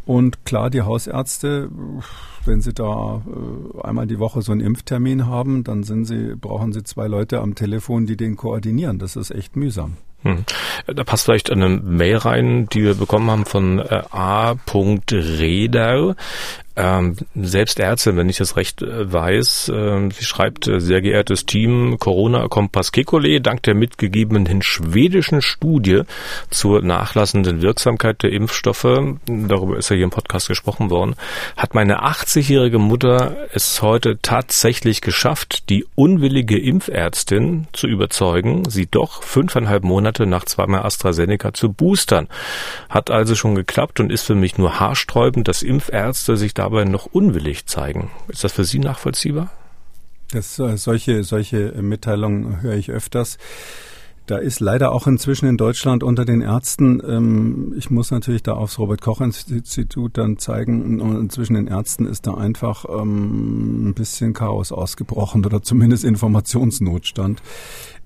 Und klar, die Hausärzte, wenn sie da äh, einmal die Woche so einen Impftermin haben, dann sind sie, brauchen sie zwei Leute am Telefon, die den koordinieren. Das ist echt mühsam. Hm. Da passt vielleicht eine Mail rein, die wir bekommen haben von äh. Ähm, selbst Ärztin, wenn ich das recht äh, weiß, äh, sie schreibt, äh, sehr geehrtes Team, Corona Kompass Kekole, dank der mitgegebenen schwedischen Studie zur nachlassenden Wirksamkeit der Impfstoffe, darüber ist ja hier im Podcast gesprochen worden, hat meine 80-jährige Mutter es heute tatsächlich geschafft, die unwillige Impfärztin zu überzeugen, sie doch fünfeinhalb Monate nach zweimal AstraZeneca zu boostern. Hat also schon geklappt und ist für mich nur haarsträubend, dass Impfärzte sich da dabei noch unwillig zeigen. Ist das für Sie nachvollziehbar? Das, äh, solche, solche Mitteilungen höre ich öfters. Da ist leider auch inzwischen in Deutschland unter den Ärzten, ähm, ich muss natürlich da aufs Robert-Koch-Institut dann zeigen, und zwischen den Ärzten ist da einfach ähm, ein bisschen Chaos ausgebrochen oder zumindest Informationsnotstand.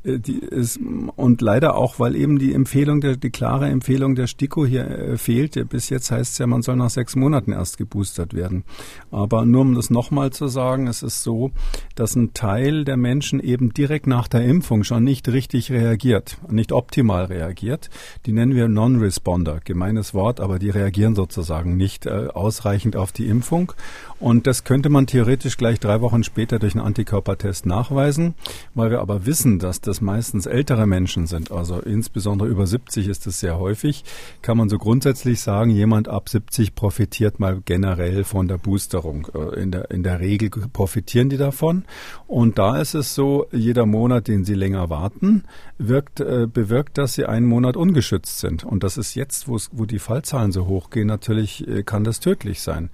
Äh, die ist, und leider auch, weil eben die Empfehlung, der, die klare Empfehlung der STIKO hier äh, fehlt. Bis jetzt heißt es ja, man soll nach sechs Monaten erst geboostert werden. Aber nur um das nochmal zu sagen, es ist so, dass ein Teil der Menschen eben direkt nach der Impfung schon nicht richtig reagiert, nicht optimal reagiert. Die nennen wir Non-Responder, gemeines Wort, aber die reagieren sozusagen nicht äh, ausreichend auf die Impfung. Und das könnte man theoretisch gleich drei Wochen später durch einen Antikörpertest nachweisen, weil wir aber wissen, dass das meistens ältere Menschen sind, also insbesondere über 70 ist es sehr häufig, kann man so grundsätzlich sagen, jemand ab 70 profitiert mal generell von der Boosterung. Äh, in der, in der Regel profitieren die davon. Und da ist es so, jeder Monat, den sie länger warten, wirkt, äh, bewirkt, dass sie einen Monat ungeschützt sind. Und das ist jetzt, wo die Fallzahlen so hoch gehen, natürlich äh, kann das tödlich sein.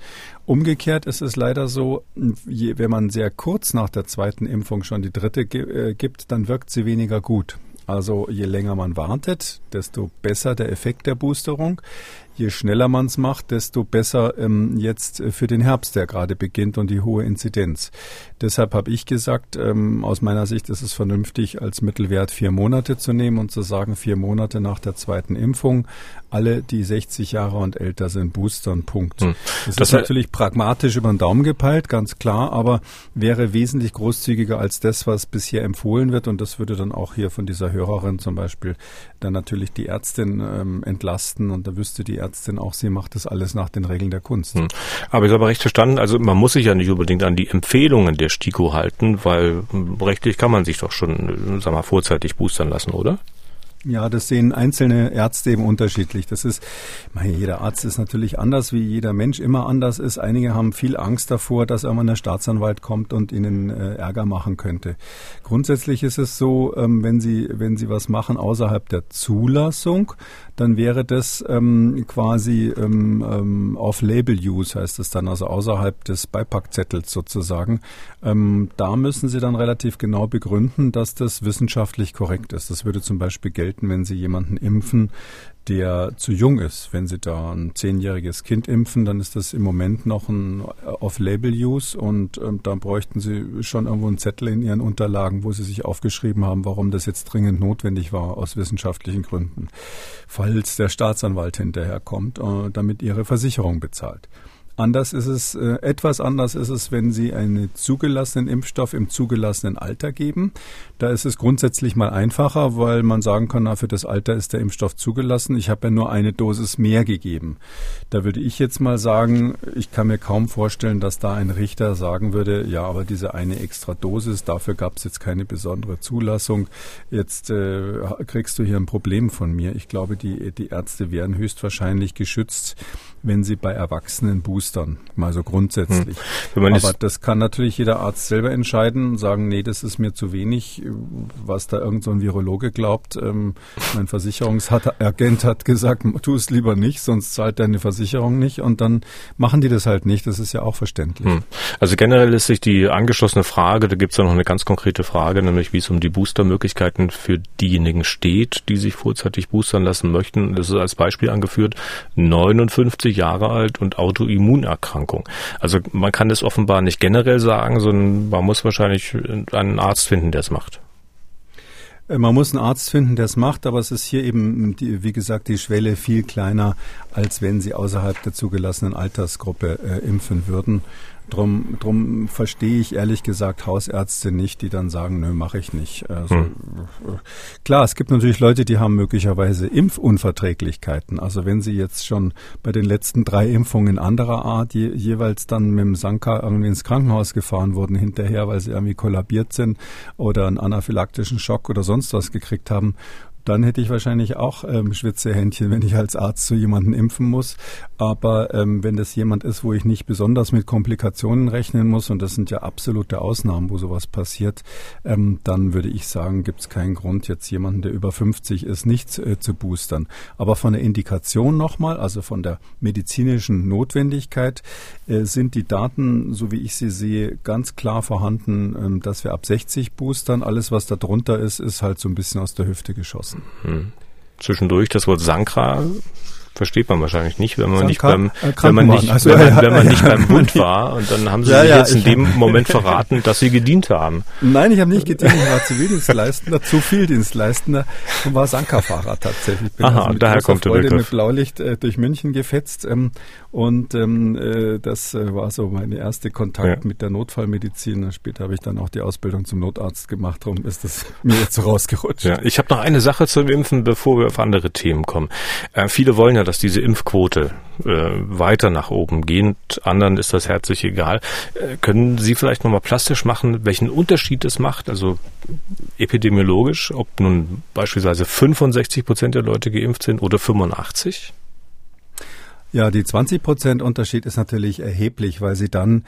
Umgekehrt ist es leider so, wenn man sehr kurz nach der zweiten Impfung schon die dritte äh, gibt, dann wirkt sie weniger gut. Also je länger man wartet, desto besser der Effekt der Boosterung je schneller man es macht, desto besser ähm, jetzt äh, für den Herbst, der gerade beginnt und die hohe Inzidenz. Deshalb habe ich gesagt, ähm, aus meiner Sicht ist es vernünftig, als Mittelwert vier Monate zu nehmen und zu sagen, vier Monate nach der zweiten Impfung, alle, die 60 Jahre und älter sind, boostern, Punkt. Hm. Das, das ist natürlich pragmatisch über den Daumen gepeilt, ganz klar, aber wäre wesentlich großzügiger als das, was bisher empfohlen wird und das würde dann auch hier von dieser Hörerin zum Beispiel dann natürlich die Ärztin ähm, entlasten und da wüsste die Ärztin auch, sie macht das alles nach den Regeln der Kunst. Hm. Aber ich habe recht verstanden, also man muss sich ja nicht unbedingt an die Empfehlungen der STIKO halten, weil rechtlich kann man sich doch schon, sag mal, vorzeitig boostern lassen, oder? Ja, das sehen einzelne Ärzte eben unterschiedlich. Das ist, meine, jeder Arzt ist natürlich anders, wie jeder Mensch immer anders ist. Einige haben viel Angst davor, dass einmal der Staatsanwalt kommt und ihnen äh, Ärger machen könnte. Grundsätzlich ist es so, ähm, wenn Sie, wenn Sie was machen außerhalb der Zulassung, dann wäre das ähm, quasi ähm, ähm, Off-Label-Use, heißt es dann, also außerhalb des Beipackzettels sozusagen. Ähm, da müssen Sie dann relativ genau begründen, dass das wissenschaftlich korrekt ist. Das würde zum Beispiel gelten, wenn Sie jemanden impfen, der zu jung ist. Wenn Sie da ein zehnjähriges Kind impfen, dann ist das im Moment noch ein Off-Label-Use und ähm, da bräuchten Sie schon irgendwo einen Zettel in Ihren Unterlagen, wo Sie sich aufgeschrieben haben, warum das jetzt dringend notwendig war aus wissenschaftlichen Gründen, falls der Staatsanwalt hinterherkommt, äh, damit Ihre Versicherung bezahlt. Anders ist es, äh, etwas anders ist es, wenn Sie einen zugelassenen Impfstoff im zugelassenen Alter geben. Da ist es grundsätzlich mal einfacher, weil man sagen kann, na, für das Alter ist der Impfstoff zugelassen. Ich habe ja nur eine Dosis mehr gegeben. Da würde ich jetzt mal sagen, ich kann mir kaum vorstellen, dass da ein Richter sagen würde, ja, aber diese eine extra Dosis, dafür gab es jetzt keine besondere Zulassung. Jetzt äh, kriegst du hier ein Problem von mir. Ich glaube, die, die Ärzte wären höchstwahrscheinlich geschützt, wenn sie bei Erwachsenen boostern, mal so grundsätzlich. Hm. Aber das kann natürlich jeder Arzt selber entscheiden und sagen, nee, das ist mir zu wenig, was da irgend so ein Virologe glaubt. Ähm, mein Versicherungsagent hat gesagt, tu es lieber nicht, sonst zahlt deine Versicherung nicht und dann machen die das halt nicht. Das ist ja auch verständlich. Hm. Also generell ist sich die angeschlossene Frage, da gibt es ja noch eine ganz konkrete Frage, nämlich wie es um die Boostermöglichkeiten für diejenigen steht, die sich vorzeitig boostern lassen möchten. Das ist als Beispiel angeführt, 59 Jahre alt und Autoimmunerkrankung. Also man kann das offenbar nicht generell sagen, sondern man muss wahrscheinlich einen Arzt finden, der es macht. Äh, man muss einen Arzt finden, der es macht, aber es ist hier eben, wie gesagt, die Schwelle viel kleiner, als wenn Sie außerhalb der zugelassenen Altersgruppe äh, impfen würden. Drum, drum verstehe ich ehrlich gesagt Hausärzte nicht, die dann sagen, nö, mache ich nicht. Also, hm. Klar, es gibt natürlich Leute, die haben möglicherweise Impfunverträglichkeiten. Also wenn sie jetzt schon bei den letzten drei Impfungen anderer Art je, jeweils dann mit dem Sanka irgendwie ins Krankenhaus gefahren wurden hinterher, weil sie irgendwie kollabiert sind oder einen anaphylaktischen Schock oder sonst was gekriegt haben, dann hätte ich wahrscheinlich auch ähm, Schwitzehändchen, wenn ich als Arzt zu jemanden impfen muss. Aber ähm, wenn das jemand ist, wo ich nicht besonders mit Komplikationen rechnen muss, und das sind ja absolute Ausnahmen, wo sowas passiert, ähm, dann würde ich sagen, gibt es keinen Grund, jetzt jemanden, der über 50 ist, nicht äh, zu boostern. Aber von der Indikation nochmal, also von der medizinischen Notwendigkeit, sind die Daten, so wie ich sie sehe, ganz klar vorhanden, ähm, dass wir ab 60 boostern. Alles, was da drunter ist, ist halt so ein bisschen aus der Hüfte geschossen. Hm. Zwischendurch das Wort Sankra versteht man wahrscheinlich nicht, wenn man nicht beim, wenn man nicht, also, wenn, man, wenn man nicht beim Bund war. Und dann haben sie ja, jetzt in dem Moment verraten, dass sie gedient haben. Nein, ich habe nicht gedient. Ich war Zivildienstleistender, zu viel Dienstleistender und war Sankerfahrer tatsächlich. Bin Aha, also daher kommt Freude der Begriff. mit Blaulicht äh, durch München gefetzt. Ähm, und ähm, äh, das äh, war so mein erster Kontakt ja. mit der Notfallmedizin. Später habe ich dann auch die Ausbildung zum Notarzt gemacht. Darum ist das mir jetzt so rausgerutscht. Ja, ich habe noch eine Sache zum Impfen, bevor wir auf andere Themen kommen. Äh, viele wollen ja, dass diese Impfquote äh, weiter nach oben geht. Anderen ist das herzlich egal. Äh, können Sie vielleicht nochmal plastisch machen, welchen Unterschied es macht? Also epidemiologisch, ob nun beispielsweise 65 Prozent der Leute geimpft sind oder 85? Ja, die 20 Prozent Unterschied ist natürlich erheblich, weil sie dann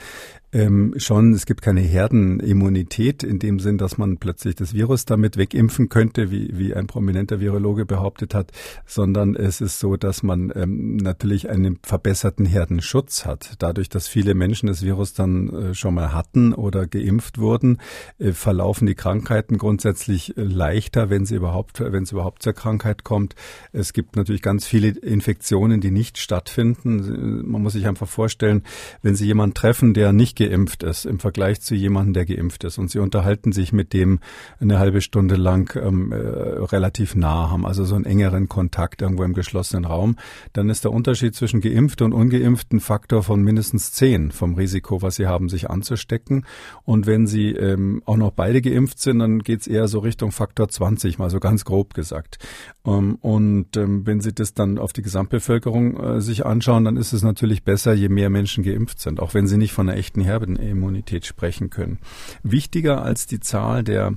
ähm, schon, es gibt keine Herdenimmunität in dem Sinn, dass man plötzlich das Virus damit wegimpfen könnte, wie, wie ein prominenter Virologe behauptet hat, sondern es ist so, dass man ähm, natürlich einen verbesserten Herdenschutz hat. Dadurch, dass viele Menschen das Virus dann äh, schon mal hatten oder geimpft wurden, äh, verlaufen die Krankheiten grundsätzlich äh, leichter, wenn sie überhaupt, wenn es überhaupt zur Krankheit kommt. Es gibt natürlich ganz viele Infektionen, die nicht stattfinden. Man muss sich einfach vorstellen, wenn Sie jemanden treffen, der nicht ist im Vergleich zu jemandem, der geimpft ist. Und sie unterhalten sich mit dem eine halbe Stunde lang ähm, äh, relativ nah, haben also so einen engeren Kontakt irgendwo im geschlossenen Raum. Dann ist der Unterschied zwischen geimpft und ungeimpft ein Faktor von mindestens zehn vom Risiko, was sie haben, sich anzustecken. Und wenn sie ähm, auch noch beide geimpft sind, dann geht's eher so Richtung Faktor 20, mal so ganz grob gesagt. Ähm, und ähm, wenn Sie das dann auf die Gesamtbevölkerung äh, sich anschauen, dann ist es natürlich besser, je mehr Menschen geimpft sind, auch wenn Sie nicht von einer echten Herdenimmunität sprechen können. Wichtiger als die Zahl der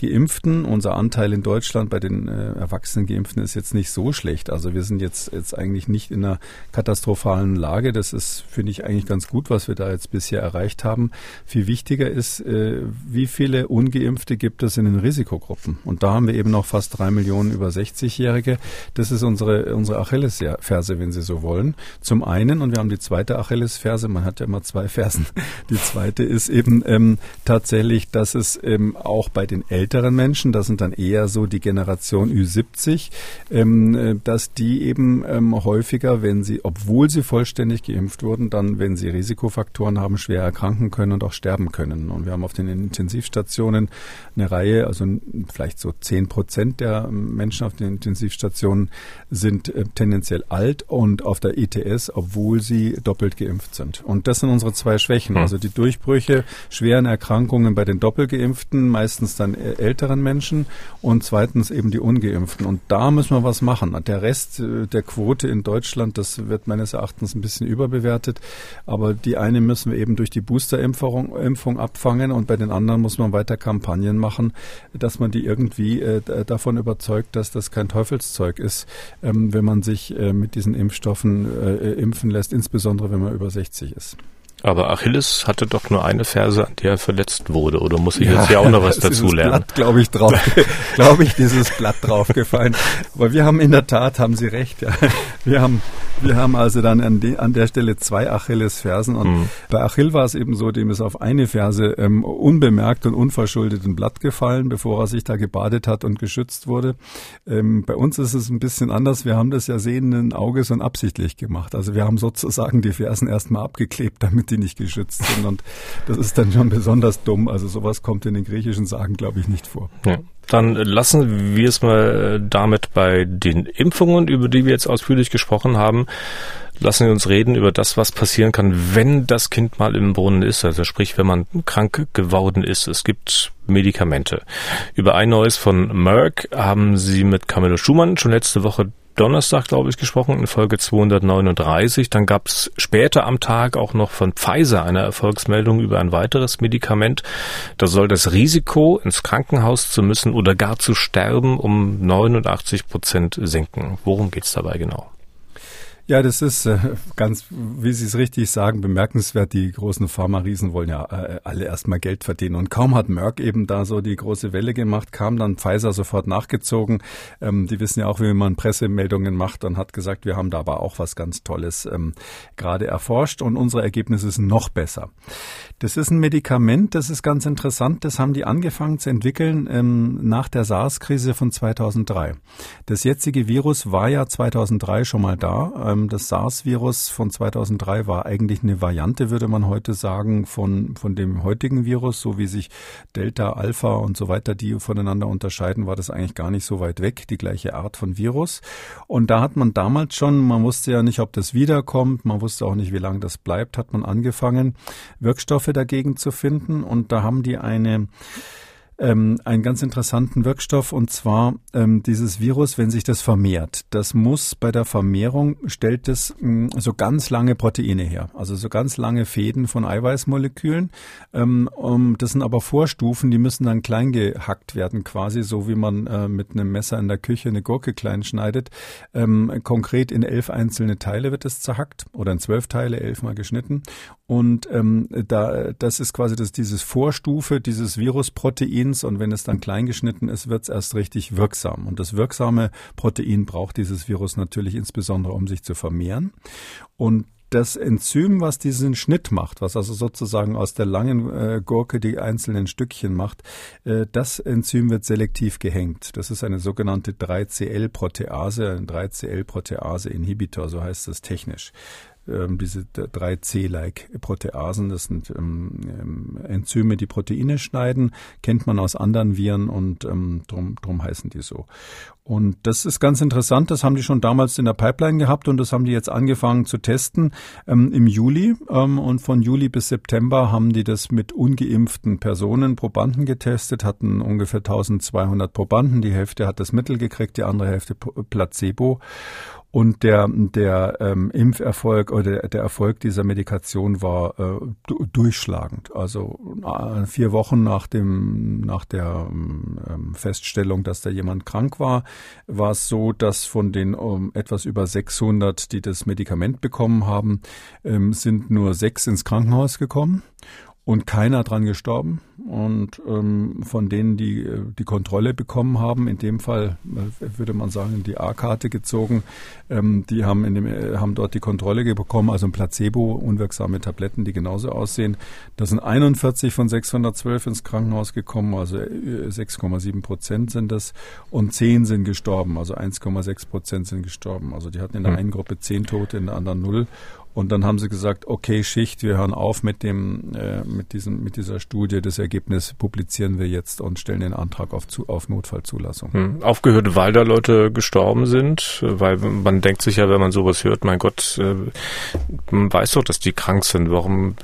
Geimpften. Unser Anteil in Deutschland bei den äh, erwachsenen Geimpften ist jetzt nicht so schlecht. Also wir sind jetzt, jetzt eigentlich nicht in einer katastrophalen Lage. Das ist, finde ich, eigentlich ganz gut, was wir da jetzt bisher erreicht haben. Viel wichtiger ist, äh, wie viele Ungeimpfte gibt es in den Risikogruppen? Und da haben wir eben noch fast drei Millionen über 60-Jährige. Das ist unsere, unsere Achillesferse, wenn Sie so wollen. Zum einen, und wir haben die zweite Achillesferse, man hat ja immer zwei Fersen. Die zweite ist eben ähm, tatsächlich, dass es ähm, auch bei den Eltern älteren Menschen, das sind dann eher so die Generation Ü70, ähm, äh, dass die eben ähm, häufiger, wenn sie, obwohl sie vollständig geimpft wurden, dann, wenn sie Risikofaktoren haben, schwer erkranken können und auch sterben können. Und wir haben auf den Intensivstationen eine Reihe, also vielleicht so zehn Prozent der Menschen auf den Intensivstationen sind äh, tendenziell alt und auf der ETS, obwohl sie doppelt geimpft sind. Und das sind unsere zwei Schwächen. Hm. Also die Durchbrüche, schweren Erkrankungen bei den Doppelgeimpften, meistens dann äh, älteren Menschen und zweitens eben die Ungeimpften. Und da müssen wir was machen. Der Rest äh, der Quote in Deutschland, das wird meines Erachtens ein bisschen überbewertet. Aber die eine müssen wir eben durch die Boosterimpfung Impfung abfangen und bei den anderen muss man weiter Kampagnen machen, dass man die irgendwie äh, davon überzeugt, dass das kein Teufelszeug ist, ähm, wenn man sich äh, mit diesen Impfstoffen äh, impfen lässt, insbesondere wenn man über 60 ist. Aber Achilles hatte doch nur eine Ferse, an der er verletzt wurde. Oder muss ich ja, jetzt ja auch noch was dazu lernen? Blatt, glaube ich, drauf, glaube ich, dieses Blatt draufgefallen. Aber wir haben in der Tat, haben Sie recht, ja. Wir haben, wir haben also dann an, die, an der Stelle zwei Achillesfersen. Und mhm. bei Achill war es eben so, dem ist auf eine Ferse ähm, unbemerkt und unverschuldet ein Blatt gefallen, bevor er sich da gebadet hat und geschützt wurde. Ähm, bei uns ist es ein bisschen anders. Wir haben das ja sehenden Auges und absichtlich gemacht. Also wir haben sozusagen die Fersen erstmal abgeklebt, damit die nicht geschützt sind. Und das ist dann schon besonders dumm. Also sowas kommt in den griechischen Sagen, glaube ich, nicht vor. Ja. Dann lassen wir es mal damit bei den Impfungen, über die wir jetzt ausführlich gesprochen haben. Lassen wir uns reden über das, was passieren kann, wenn das Kind mal im Brunnen ist. Also sprich, wenn man krank geworden ist. Es gibt Medikamente. Über ein neues von Merck haben Sie mit Camillo Schumann schon letzte Woche Donnerstag, glaube ich, gesprochen, in Folge 239. Dann gab es später am Tag auch noch von Pfizer eine Erfolgsmeldung über ein weiteres Medikament. Da soll das Risiko, ins Krankenhaus zu müssen oder gar zu sterben, um 89 Prozent sinken. Worum geht es dabei genau? Ja, das ist äh, ganz, wie Sie es richtig sagen, bemerkenswert. Die großen Pharma-Riesen wollen ja äh, alle erstmal Geld verdienen. Und kaum hat Merck eben da so die große Welle gemacht, kam dann Pfizer sofort nachgezogen. Ähm, die wissen ja auch, wie man Pressemeldungen macht und hat gesagt, wir haben da aber auch was ganz Tolles ähm, gerade erforscht und unsere Ergebnisse sind noch besser. Das ist ein Medikament, das ist ganz interessant. Das haben die angefangen zu entwickeln ähm, nach der SARS-Krise von 2003. Das jetzige Virus war ja 2003 schon mal da. Das SARS-Virus von 2003 war eigentlich eine Variante, würde man heute sagen, von, von dem heutigen Virus. So wie sich Delta, Alpha und so weiter, die voneinander unterscheiden, war das eigentlich gar nicht so weit weg, die gleiche Art von Virus. Und da hat man damals schon, man wusste ja nicht, ob das wiederkommt, man wusste auch nicht, wie lange das bleibt, hat man angefangen, Wirkstoffe dagegen zu finden. Und da haben die eine ähm, einen ganz interessanten Wirkstoff und zwar ähm, dieses Virus, wenn sich das vermehrt. Das muss bei der Vermehrung stellt es mh, mm, so ganz lange Proteine her, also so ganz lange Fäden von Eiweißmolekülen. Ähm, um, das sind aber Vorstufen, die müssen dann klein gehackt werden, quasi so wie man äh, mit einem Messer in der Küche eine Gurke klein schneidet. Ähm, konkret in elf einzelne Teile wird es zerhackt oder in zwölf Teile, elfmal geschnitten. Und ähm, da, das ist quasi das, dieses Vorstufe dieses Virusprotein Proteins und wenn es dann klein geschnitten ist, wird es erst richtig wirksam. Und das wirksame Protein braucht dieses Virus natürlich insbesondere, um sich zu vermehren. Und das Enzym, was diesen Schnitt macht, was also sozusagen aus der langen äh, Gurke die einzelnen Stückchen macht, äh, das Enzym wird selektiv gehängt. Das ist eine sogenannte 3CL-Protease, ein 3CL-Protease-Inhibitor, so heißt das technisch ähm, diese 3C-like-Proteasen. Das sind ähm, ähm, Enzyme, die Proteine schneiden, kennt man aus anderen Viren und ähm, drum, drum heißen die so. Und das ist ganz interessant. Das haben die schon damals in der Pipeline gehabt und das haben die jetzt angefangen zu testen ähm, im Juli. Ähm, und von Juli bis September haben die das mit ungeimpften Personen, Probanden getestet, hatten ungefähr 1200 Probanden. Die Hälfte hat das Mittel gekriegt, die andere Hälfte Placebo. Und der, der ähm, Impferfolg oder der Erfolg dieser Medikation war äh, durchschlagend. Also vier Wochen nach dem nach der ähm, Feststellung, dass da jemand krank war, war es so, dass von den ähm, etwas über 600, die das Medikament bekommen haben, ähm, sind nur sechs ins Krankenhaus gekommen und keiner dran gestorben. Und ähm, von denen, die äh, die Kontrolle bekommen haben, in dem Fall äh, würde man sagen, die A-Karte gezogen, ähm, die haben, in dem, äh, haben dort die Kontrolle bekommen, also ein Placebo, unwirksame Tabletten, die genauso aussehen. Da sind 41 von 612 ins Krankenhaus gekommen, also 6,7 äh, Prozent sind das. Und 10 sind gestorben, also 1,6 Prozent sind gestorben. Also die hatten in der hm. einen Gruppe 10 Tote, in der anderen 0. Und dann haben sie gesagt, okay, Schicht, wir hören auf mit dem, äh, mit diesem, mit dieser Studie. Das Ergebnis publizieren wir jetzt und stellen den Antrag auf, zu, auf Notfallzulassung. Hm. Aufgehört, weil da Leute gestorben sind, weil man denkt sich ja, wenn man sowas hört, mein Gott, äh, man weiß doch, dass die krank sind. Warum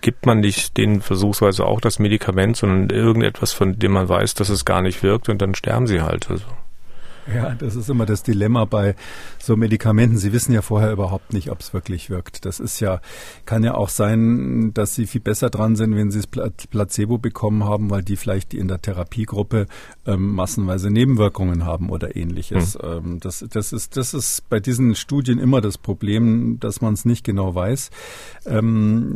gibt man nicht denen versuchsweise auch das Medikament, sondern irgendetwas, von dem man weiß, dass es gar nicht wirkt und dann sterben sie halt. Also. Ja, das ist immer das Dilemma bei so Medikamenten. Sie wissen ja vorher überhaupt nicht, ob es wirklich wirkt. Das ist ja, kann ja auch sein, dass Sie viel besser dran sind, wenn Sie das Placebo bekommen haben, weil die vielleicht in der Therapiegruppe ähm, massenweise Nebenwirkungen haben oder ähnliches. Mhm. Ähm, das, das, ist, das ist bei diesen Studien immer das Problem, dass man es nicht genau weiß. Ähm,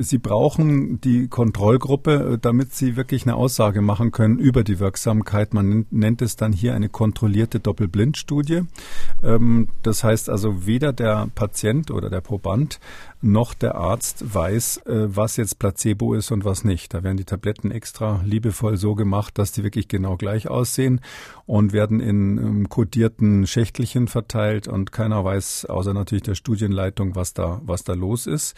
Sie brauchen die Kontrollgruppe, damit Sie wirklich eine Aussage machen können über die Wirksamkeit. Man nennt es dann hier eine kontrollierte randomisierte Doppelblindstudie. Ähm, das heißt also, weder der Patient oder der Proband noch der Arzt weiß, äh, was jetzt Placebo ist und was nicht. Da werden die Tabletten extra liebevoll so gemacht, dass die wirklich genau gleich aussehen und werden in ähm, kodierten Schächtelchen verteilt und keiner weiß, außer natürlich der Studienleitung, was da, was da los ist.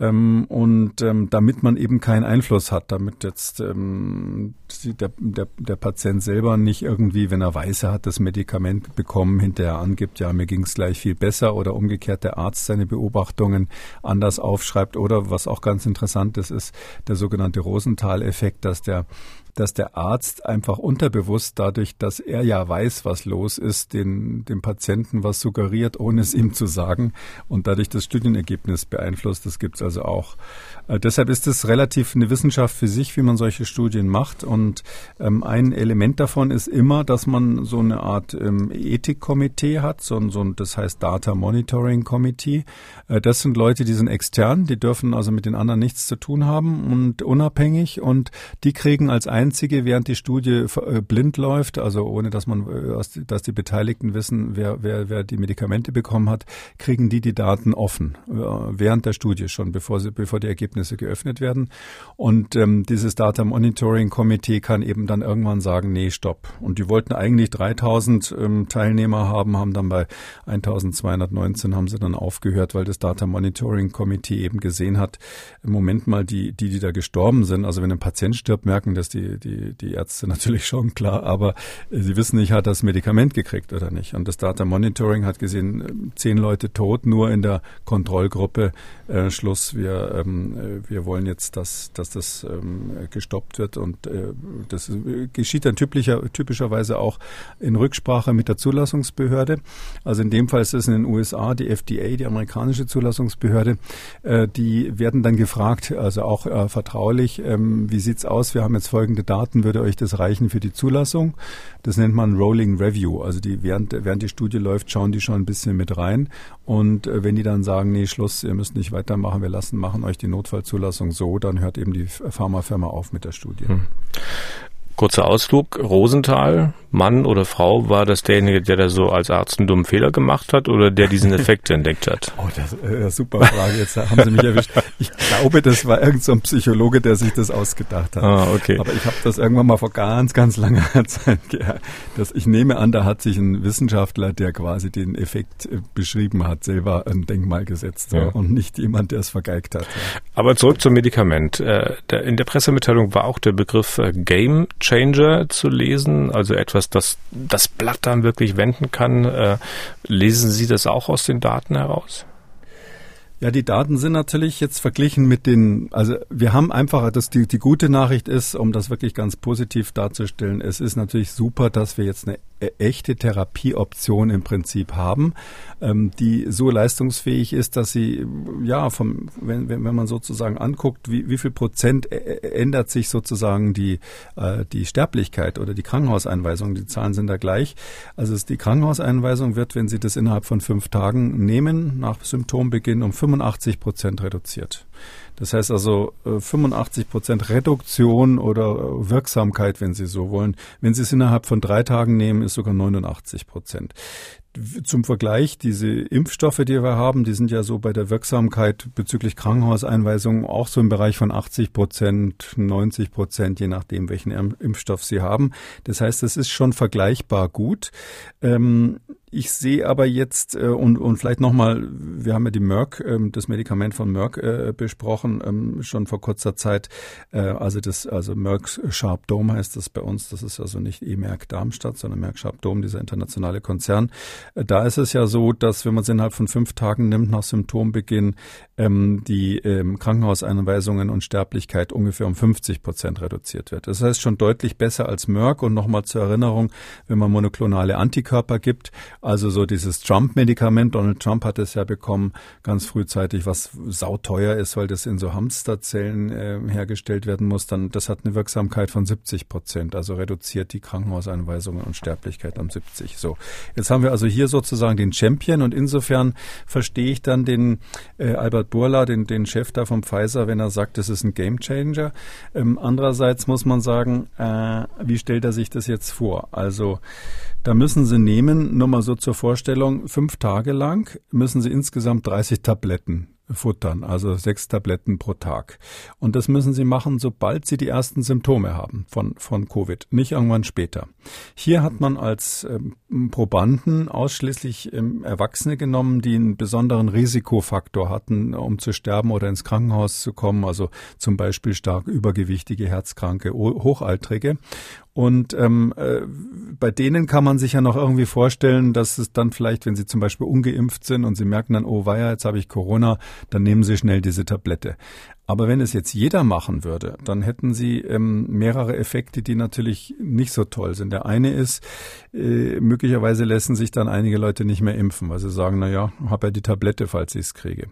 Ähm, und ähm, damit man eben keinen Einfluss hat, damit jetzt ähm, der, der, der Patient selber nicht irgendwie, wenn er weiß, er hat das Medikament bekommen, hinterher angibt, ja, mir ging es gleich viel besser oder umgekehrt der Arzt seine Beobachtungen anders aufschreibt. Oder was auch ganz interessant ist, ist der sogenannte Rosenthal-Effekt, dass der dass der Arzt einfach unterbewusst dadurch, dass er ja weiß, was los ist, den, dem Patienten was suggeriert, ohne es ihm zu sagen und dadurch das Studienergebnis beeinflusst. Das gibt's also auch. Äh, deshalb ist es relativ eine Wissenschaft für sich, wie man solche Studien macht. Und ähm, ein Element davon ist immer, dass man so eine Art ähm, Ethikkomitee hat, so, so das heißt Data Monitoring Committee. Äh, das sind Leute, die sind extern, die dürfen also mit den anderen nichts zu tun haben und unabhängig und die kriegen als einzige, während die Studie äh, blind läuft, also ohne dass man, äh, dass die Beteiligten wissen, wer, wer, wer die Medikamente bekommen hat, kriegen die die Daten offen äh, während der Studie schon, bevor sie, bevor die Ergebnisse geöffnet werden. Und ähm, dieses Data Monitoring Committee kann eben dann irgendwann sagen, nee, stopp. Und die wollten eigentlich 3000 ähm, Teilnehmer haben, haben dann bei 1219 haben sie dann aufgehört, weil das Data Monitoring Committee eben gesehen hat, im Moment mal die, die, die da gestorben sind, also wenn ein Patient stirbt, merken das die, die, die Ärzte natürlich schon klar, aber sie wissen nicht, hat das Medikament gekriegt oder nicht. Und das Data Monitoring hat gesehen, zehn Leute tot, nur in der Kontrollgruppe. Äh, Schluss, wir, ähm, wir wollen jetzt, dass, dass das ähm, gestoppt wird und äh, das geschieht dann typischer, typischerweise auch in Rücksprache mit der Zulassungsbehörde. Also in dem Fall ist es in den USA die FDA, die amerikanische Zulassungsbehörde, äh, die werden dann gefragt, also auch äh, vertraulich, ähm, wie sieht's aus? Wir haben jetzt folgende Daten, würde euch das reichen für die Zulassung? Das nennt man Rolling Review. Also die während, während die Studie läuft, schauen die schon ein bisschen mit rein. Und äh, wenn die dann sagen, nee, Schluss, ihr müsst nicht weitermachen, wir lassen, machen euch die Notfallzulassung so, dann hört eben die Pharmafirma auf mit der Studie. Hm. Kurzer Ausflug. Rosenthal, Mann oder Frau, war das derjenige, der da so als Arzt einen dummen Fehler gemacht hat oder der diesen Effekt entdeckt hat? Oh, das äh, super Frage. Jetzt haben Sie mich erwischt. Ich glaube, das war irgendein so Psychologe, der sich das ausgedacht hat. Ah, okay. Aber ich habe das irgendwann mal vor ganz, ganz langer Zeit gehört. Das, ich nehme an, da hat sich ein Wissenschaftler, der quasi den Effekt äh, beschrieben hat, selber ein Denkmal gesetzt ja. und nicht jemand, der es vergeigt hat. Aber zurück zum Medikament. Äh, in der Pressemitteilung war auch der Begriff Game Changer zu lesen, also etwas, das das Blatt dann wirklich wenden kann. Äh, lesen Sie das auch aus den Daten heraus? Ja, die Daten sind natürlich jetzt verglichen mit den, also wir haben einfach, dass die, die gute Nachricht ist, um das wirklich ganz positiv darzustellen, es ist natürlich super, dass wir jetzt eine echte Therapieoption im Prinzip haben, ähm, die so leistungsfähig ist, dass sie, ja, vom, wenn, wenn man sozusagen anguckt, wie, wie viel Prozent ändert sich sozusagen die, äh, die Sterblichkeit oder die Krankenhauseinweisung, die Zahlen sind da gleich. Also die Krankenhauseinweisung wird, wenn Sie das innerhalb von fünf Tagen nehmen, nach Symptombeginn um 85 Prozent reduziert. Das heißt also 85 äh, Prozent Reduktion oder äh, Wirksamkeit, wenn Sie so wollen. Wenn Sie es innerhalb von drei Tagen nehmen, ist sogar 89 Prozent zum Vergleich, diese Impfstoffe, die wir haben, die sind ja so bei der Wirksamkeit bezüglich Krankenhauseinweisungen auch so im Bereich von 80 Prozent, 90 Prozent, je nachdem, welchen Impfstoff Sie haben. Das heißt, es ist schon vergleichbar gut. Ähm, ich sehe aber jetzt äh, und, und vielleicht nochmal, wir haben ja die Merck, ähm, das Medikament von Merck äh, besprochen, ähm, schon vor kurzer Zeit. Äh, also das, also Merck Sharp Dome heißt das bei uns. Das ist also nicht E-Merck Darmstadt, sondern Merck Sharp Dome, dieser internationale Konzern. Äh, da ist es ja so, dass wenn man es innerhalb von fünf Tagen nimmt nach Symptombeginn, ähm, die ähm, Krankenhauseinweisungen und Sterblichkeit ungefähr um 50 Prozent reduziert wird. Das heißt schon deutlich besser als Merck. Und nochmal zur Erinnerung, wenn man monoklonale Antikörper gibt, also so dieses Trump-Medikament, Donald Trump hat es ja bekommen ganz frühzeitig, was sauteuer ist, weil das in so Hamsterzellen äh, hergestellt werden muss, dann das hat eine Wirksamkeit von 70 Prozent, also reduziert die Krankenhauseinweisungen und Sterblichkeit um 70. So, jetzt haben wir also hier sozusagen den Champion und insofern verstehe ich dann den äh, Albert Burla, den, den Chef da vom Pfizer, wenn er sagt, das ist ein Gamechanger. Ähm, andererseits muss man sagen, äh, wie stellt er sich das jetzt vor? Also da müssen Sie nehmen, nur mal so zur Vorstellung, fünf Tage lang müssen Sie insgesamt 30 Tabletten futtern, also sechs Tabletten pro Tag. Und das müssen Sie machen, sobald Sie die ersten Symptome haben von, von Covid, nicht irgendwann später. Hier hat man als ähm, Probanden ausschließlich ähm, Erwachsene genommen, die einen besonderen Risikofaktor hatten, um zu sterben oder ins Krankenhaus zu kommen, also zum Beispiel stark übergewichtige, herzkranke, Hochaltrige. Und ähm, äh, bei denen kann man sich ja noch irgendwie vorstellen, dass es dann vielleicht, wenn sie zum Beispiel ungeimpft sind und sie merken dann, oh weia, jetzt habe ich Corona, dann nehmen sie schnell diese Tablette. Aber wenn es jetzt jeder machen würde, dann hätten sie ähm, mehrere Effekte, die natürlich nicht so toll sind. Der eine ist, äh, möglicherweise lassen sich dann einige Leute nicht mehr impfen, weil sie sagen, na ja, habe ja die Tablette, falls ich es kriege.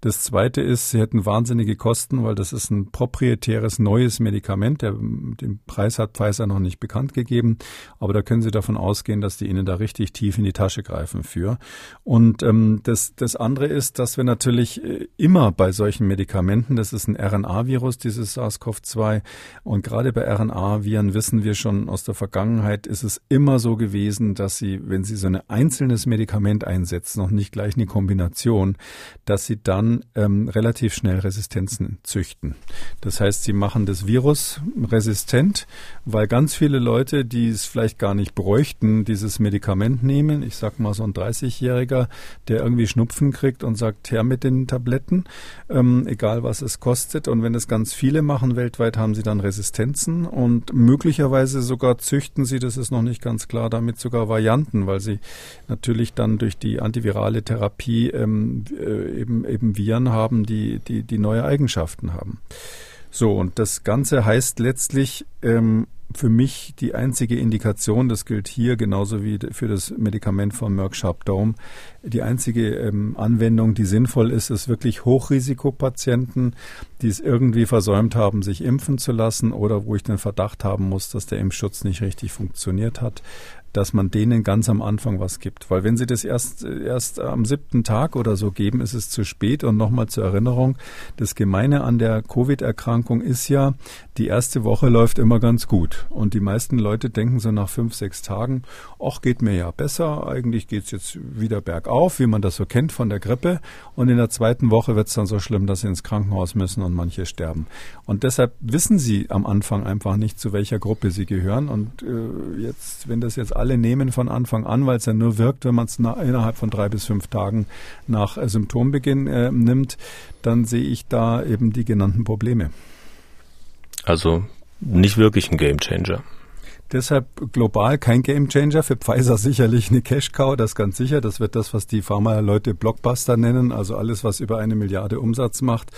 Das zweite ist, sie hätten wahnsinnige Kosten, weil das ist ein proprietäres neues Medikament. Der, den Preis hat Pfizer noch nicht bekannt gegeben, aber da können Sie davon ausgehen, dass die Ihnen da richtig tief in die Tasche greifen für. Und ähm, das, das andere ist, dass wir natürlich äh, immer bei solchen Medikamenten, das ist ein RNA-Virus, dieses SARS-CoV-2. Und gerade bei RNA-Viren wissen wir schon aus der Vergangenheit, ist es immer so gewesen, dass sie, wenn sie so ein einzelnes Medikament einsetzen, noch nicht gleich eine Kombination, dass sie dann ähm, relativ schnell Resistenzen züchten. Das heißt, sie machen das Virus resistent, weil ganz viele Leute, die es vielleicht gar nicht bräuchten, dieses Medikament nehmen. Ich sag mal so ein 30-Jähriger, der irgendwie Schnupfen kriegt und sagt, her mit den Tabletten, ähm, egal was es kostet. Und wenn es ganz viele machen weltweit, haben sie dann Resistenzen und möglicherweise sogar züchten sie, das ist noch nicht ganz klar, damit sogar Varianten, weil sie natürlich dann durch die antivirale Therapie ähm, äh, eben, eben Viren haben, die, die, die neue Eigenschaften haben. So, und das Ganze heißt letztlich, ähm, für mich die einzige Indikation, das gilt hier genauso wie für das Medikament von Merck Sharp Dome, die einzige ähm, Anwendung, die sinnvoll ist, ist wirklich Hochrisikopatienten, die es irgendwie versäumt haben, sich impfen zu lassen oder wo ich den Verdacht haben muss, dass der Impfschutz nicht richtig funktioniert hat dass man denen ganz am Anfang was gibt. Weil wenn sie das erst, erst am siebten Tag oder so geben, ist es zu spät. Und nochmal zur Erinnerung, das Gemeine an der Covid-Erkrankung ist ja, die erste Woche läuft immer ganz gut. Und die meisten Leute denken so nach fünf, sechs Tagen, ach, geht mir ja besser, eigentlich geht's jetzt wieder bergauf, wie man das so kennt von der Grippe. Und in der zweiten Woche wird's dann so schlimm, dass sie ins Krankenhaus müssen und manche sterben. Und deshalb wissen sie am Anfang einfach nicht, zu welcher Gruppe sie gehören. Und äh, jetzt, wenn das jetzt alle nehmen von Anfang an, weil es ja nur wirkt, wenn man es innerhalb von drei bis fünf Tagen nach äh, Symptombeginn äh, nimmt, dann sehe ich da eben die genannten Probleme. Also nicht wirklich ein Gamechanger. Deshalb global kein Gamechanger. Für Pfizer sicherlich eine Cash-Cow, das ganz sicher. Das wird das, was die Pharma-Leute Blockbuster nennen. Also alles, was über eine Milliarde Umsatz macht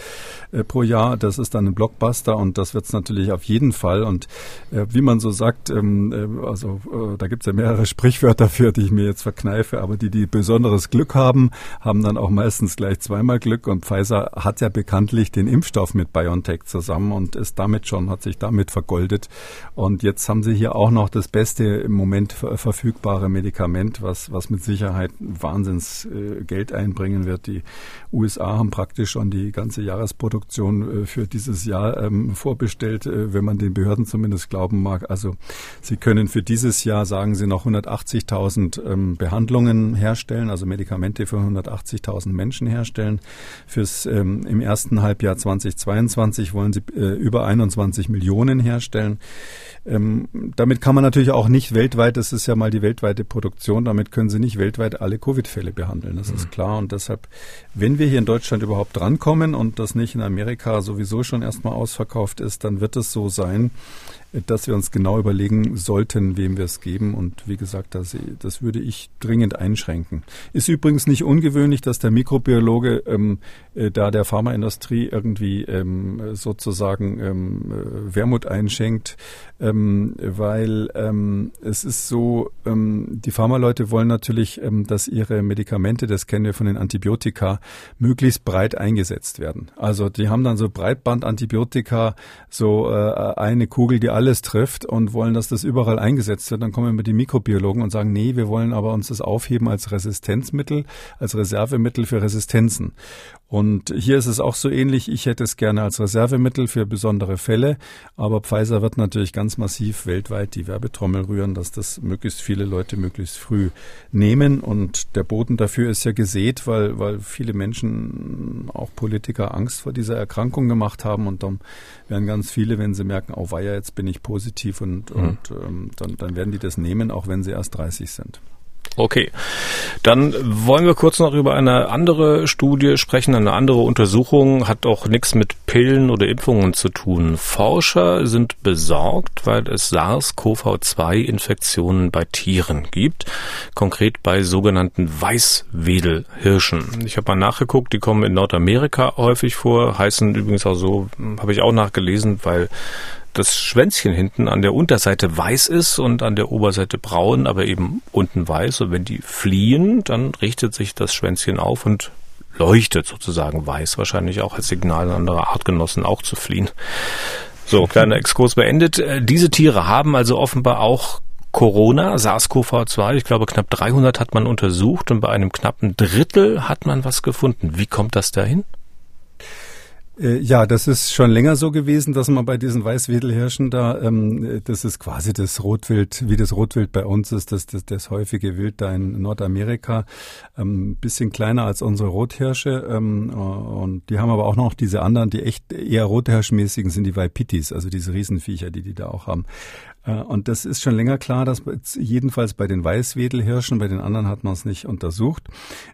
äh, pro Jahr, das ist dann ein Blockbuster und das wird es natürlich auf jeden Fall. Und äh, wie man so sagt, ähm, äh, also äh, da gibt es ja mehrere Sprichwörter für, die ich mir jetzt verkneife, aber die, die besonderes Glück haben, haben dann auch meistens gleich zweimal Glück. Und Pfizer hat ja bekanntlich den Impfstoff mit BioNTech zusammen und ist damit schon, hat sich damit vergoldet. Und jetzt haben sie hier auch noch das beste im Moment verfügbare Medikament, was, was mit Sicherheit Wahnsinns äh, Geld einbringen wird. Die USA haben praktisch schon die ganze Jahresproduktion äh, für dieses Jahr ähm, vorbestellt, äh, wenn man den Behörden zumindest glauben mag. Also sie können für dieses Jahr, sagen sie, noch 180.000 ähm, Behandlungen herstellen, also Medikamente für 180.000 Menschen herstellen. Fürs ähm, im ersten Halbjahr 2022 wollen sie über 21 Millionen herstellen. Ähm, damit kann man natürlich auch nicht weltweit, das ist ja mal die weltweite Produktion, damit können Sie nicht weltweit alle Covid-Fälle behandeln, das mhm. ist klar. Und deshalb, wenn wir hier in Deutschland überhaupt drankommen und das nicht in Amerika sowieso schon erstmal ausverkauft ist, dann wird es so sein, dass wir uns genau überlegen sollten, wem wir es geben. Und wie gesagt, das, das würde ich dringend einschränken. Ist übrigens nicht ungewöhnlich, dass der Mikrobiologe ähm, äh, da der Pharmaindustrie irgendwie ähm, sozusagen ähm, äh, Wermut einschenkt, ähm, weil ähm, es ist so, ähm, die Pharmaleute wollen natürlich, dass ihre Medikamente, das kennen wir von den Antibiotika, möglichst breit eingesetzt werden. Also die haben dann so Breitbandantibiotika, so äh, eine Kugel, die alles trifft und wollen, dass das überall eingesetzt wird. Dann kommen immer die Mikrobiologen und sagen, nee, wir wollen aber uns das aufheben als Resistenzmittel, als Reservemittel für Resistenzen. Und hier ist es auch so ähnlich. Ich hätte es gerne als Reservemittel für besondere Fälle. Aber Pfizer wird natürlich ganz massiv weltweit die Werbetrommel rühren, dass das möglichst viele Leute möglichst früh nehmen. Und der Boden dafür ist ja gesät, weil, weil viele Menschen, auch Politiker, Angst vor dieser Erkrankung gemacht haben. Und dann werden ganz viele, wenn sie merken, oh weia, jetzt bin ich positiv und, mhm. und ähm, dann, dann werden die das nehmen, auch wenn sie erst 30 sind. Okay. Dann wollen wir kurz noch über eine andere Studie sprechen, eine andere Untersuchung, hat auch nichts mit Pillen oder Impfungen zu tun. Forscher sind besorgt, weil es SARS-CoV-2-Infektionen bei Tieren gibt, konkret bei sogenannten Weißwedelhirschen. Ich habe mal nachgeguckt, die kommen in Nordamerika häufig vor, heißen übrigens auch so, habe ich auch nachgelesen, weil das Schwänzchen hinten an der Unterseite weiß ist und an der Oberseite braun, aber eben unten weiß. Und wenn die fliehen, dann richtet sich das Schwänzchen auf und leuchtet sozusagen weiß, wahrscheinlich auch als Signal an andere Artgenossen auch zu fliehen. So, kleiner Exkurs beendet. Äh, diese Tiere haben also offenbar auch Corona, SARS-CoV-2, ich glaube knapp 300 hat man untersucht und bei einem knappen Drittel hat man was gefunden. Wie kommt das dahin? Äh, ja, das ist schon länger so gewesen, dass man bei diesen Weißwedelhirschen da, ähm, das ist quasi das Rotwild, wie das Rotwild bei uns ist, das, das, das häufige Wild da in Nordamerika, ähm, bisschen kleiner als unsere Rothirsche ähm, und die haben aber auch noch diese anderen, die echt eher rothirschmäßigen sind die Waipitis, also diese Riesenviecher, die die da auch haben. Äh, und das ist schon länger klar, dass jedenfalls bei den Weißwedelhirschen, bei den anderen hat man es nicht untersucht,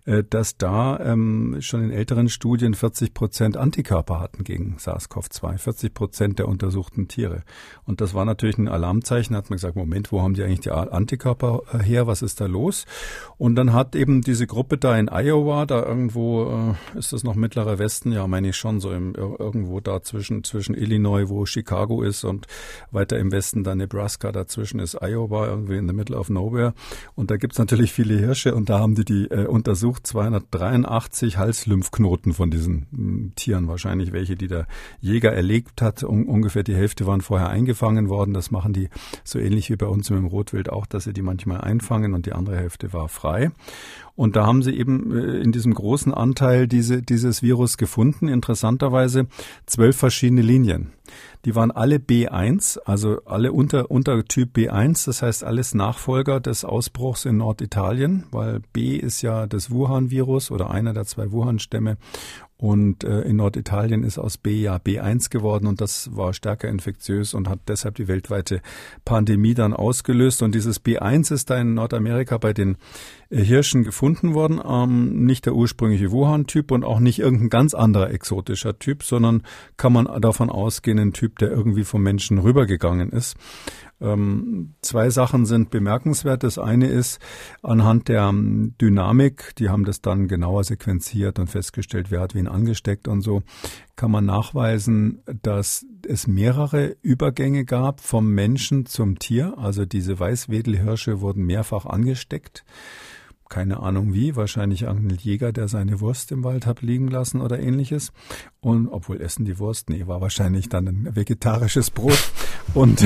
äh, dass da ähm, schon in älteren Studien 40 Prozent Antikörper hatten gegen SARS-CoV-2, 40 Prozent der untersuchten Tiere. Und das war natürlich ein Alarmzeichen, hat man gesagt, Moment, wo haben die eigentlich die Antikörper äh, her, was ist da los? Und dann hat eben diese Gruppe da in Iowa, da irgendwo, ist das noch mittlerer Westen, ja meine ich schon, so im, irgendwo da zwischen, zwischen Illinois, wo Chicago ist und weiter im Westen dann Nebraska, Nebraska, dazwischen ist Iowa, irgendwie in the middle of nowhere. Und da gibt's natürlich viele Hirsche und da haben die die äh, untersucht, 283 Halslymphknoten von diesen hm, Tieren, wahrscheinlich welche, die der Jäger erlegt hat. Um, ungefähr die Hälfte waren vorher eingefangen worden. Das machen die so ähnlich wie bei uns mit Rotwild auch, dass sie die manchmal einfangen und die andere Hälfte war frei. Und da haben sie eben äh, in diesem großen Anteil diese, dieses Virus gefunden, interessanterweise zwölf verschiedene Linien. Die waren alle B1, also alle unter, unter Typ B1, das heißt alles Nachfolger des Ausbruchs in Norditalien, weil B ist ja das Wuhan-Virus oder einer der zwei Wuhan-Stämme und äh, in Norditalien ist aus B ja B1 geworden und das war stärker infektiös und hat deshalb die weltweite Pandemie dann ausgelöst. Und dieses B1 ist da in Nordamerika bei den äh, Hirschen gefunden worden. Ähm, nicht der ursprüngliche Wuhan-Typ und auch nicht irgendein ganz anderer exotischer Typ, sondern kann man davon ausgehen, ein Typ, der irgendwie vom Menschen rübergegangen ist. Ähm, zwei Sachen sind bemerkenswert. Das eine ist anhand der ähm, Dynamik, die haben das dann genauer sequenziert und festgestellt, wer hat wen angesteckt und so, kann man nachweisen, dass es mehrere Übergänge gab vom Menschen zum Tier. Also diese Weißwedelhirsche wurden mehrfach angesteckt keine Ahnung wie, wahrscheinlich irgendein Jäger, der seine Wurst im Wald hat liegen lassen oder ähnliches. Und obwohl essen die Wurst, nee, war wahrscheinlich dann ein vegetarisches Brot. Und,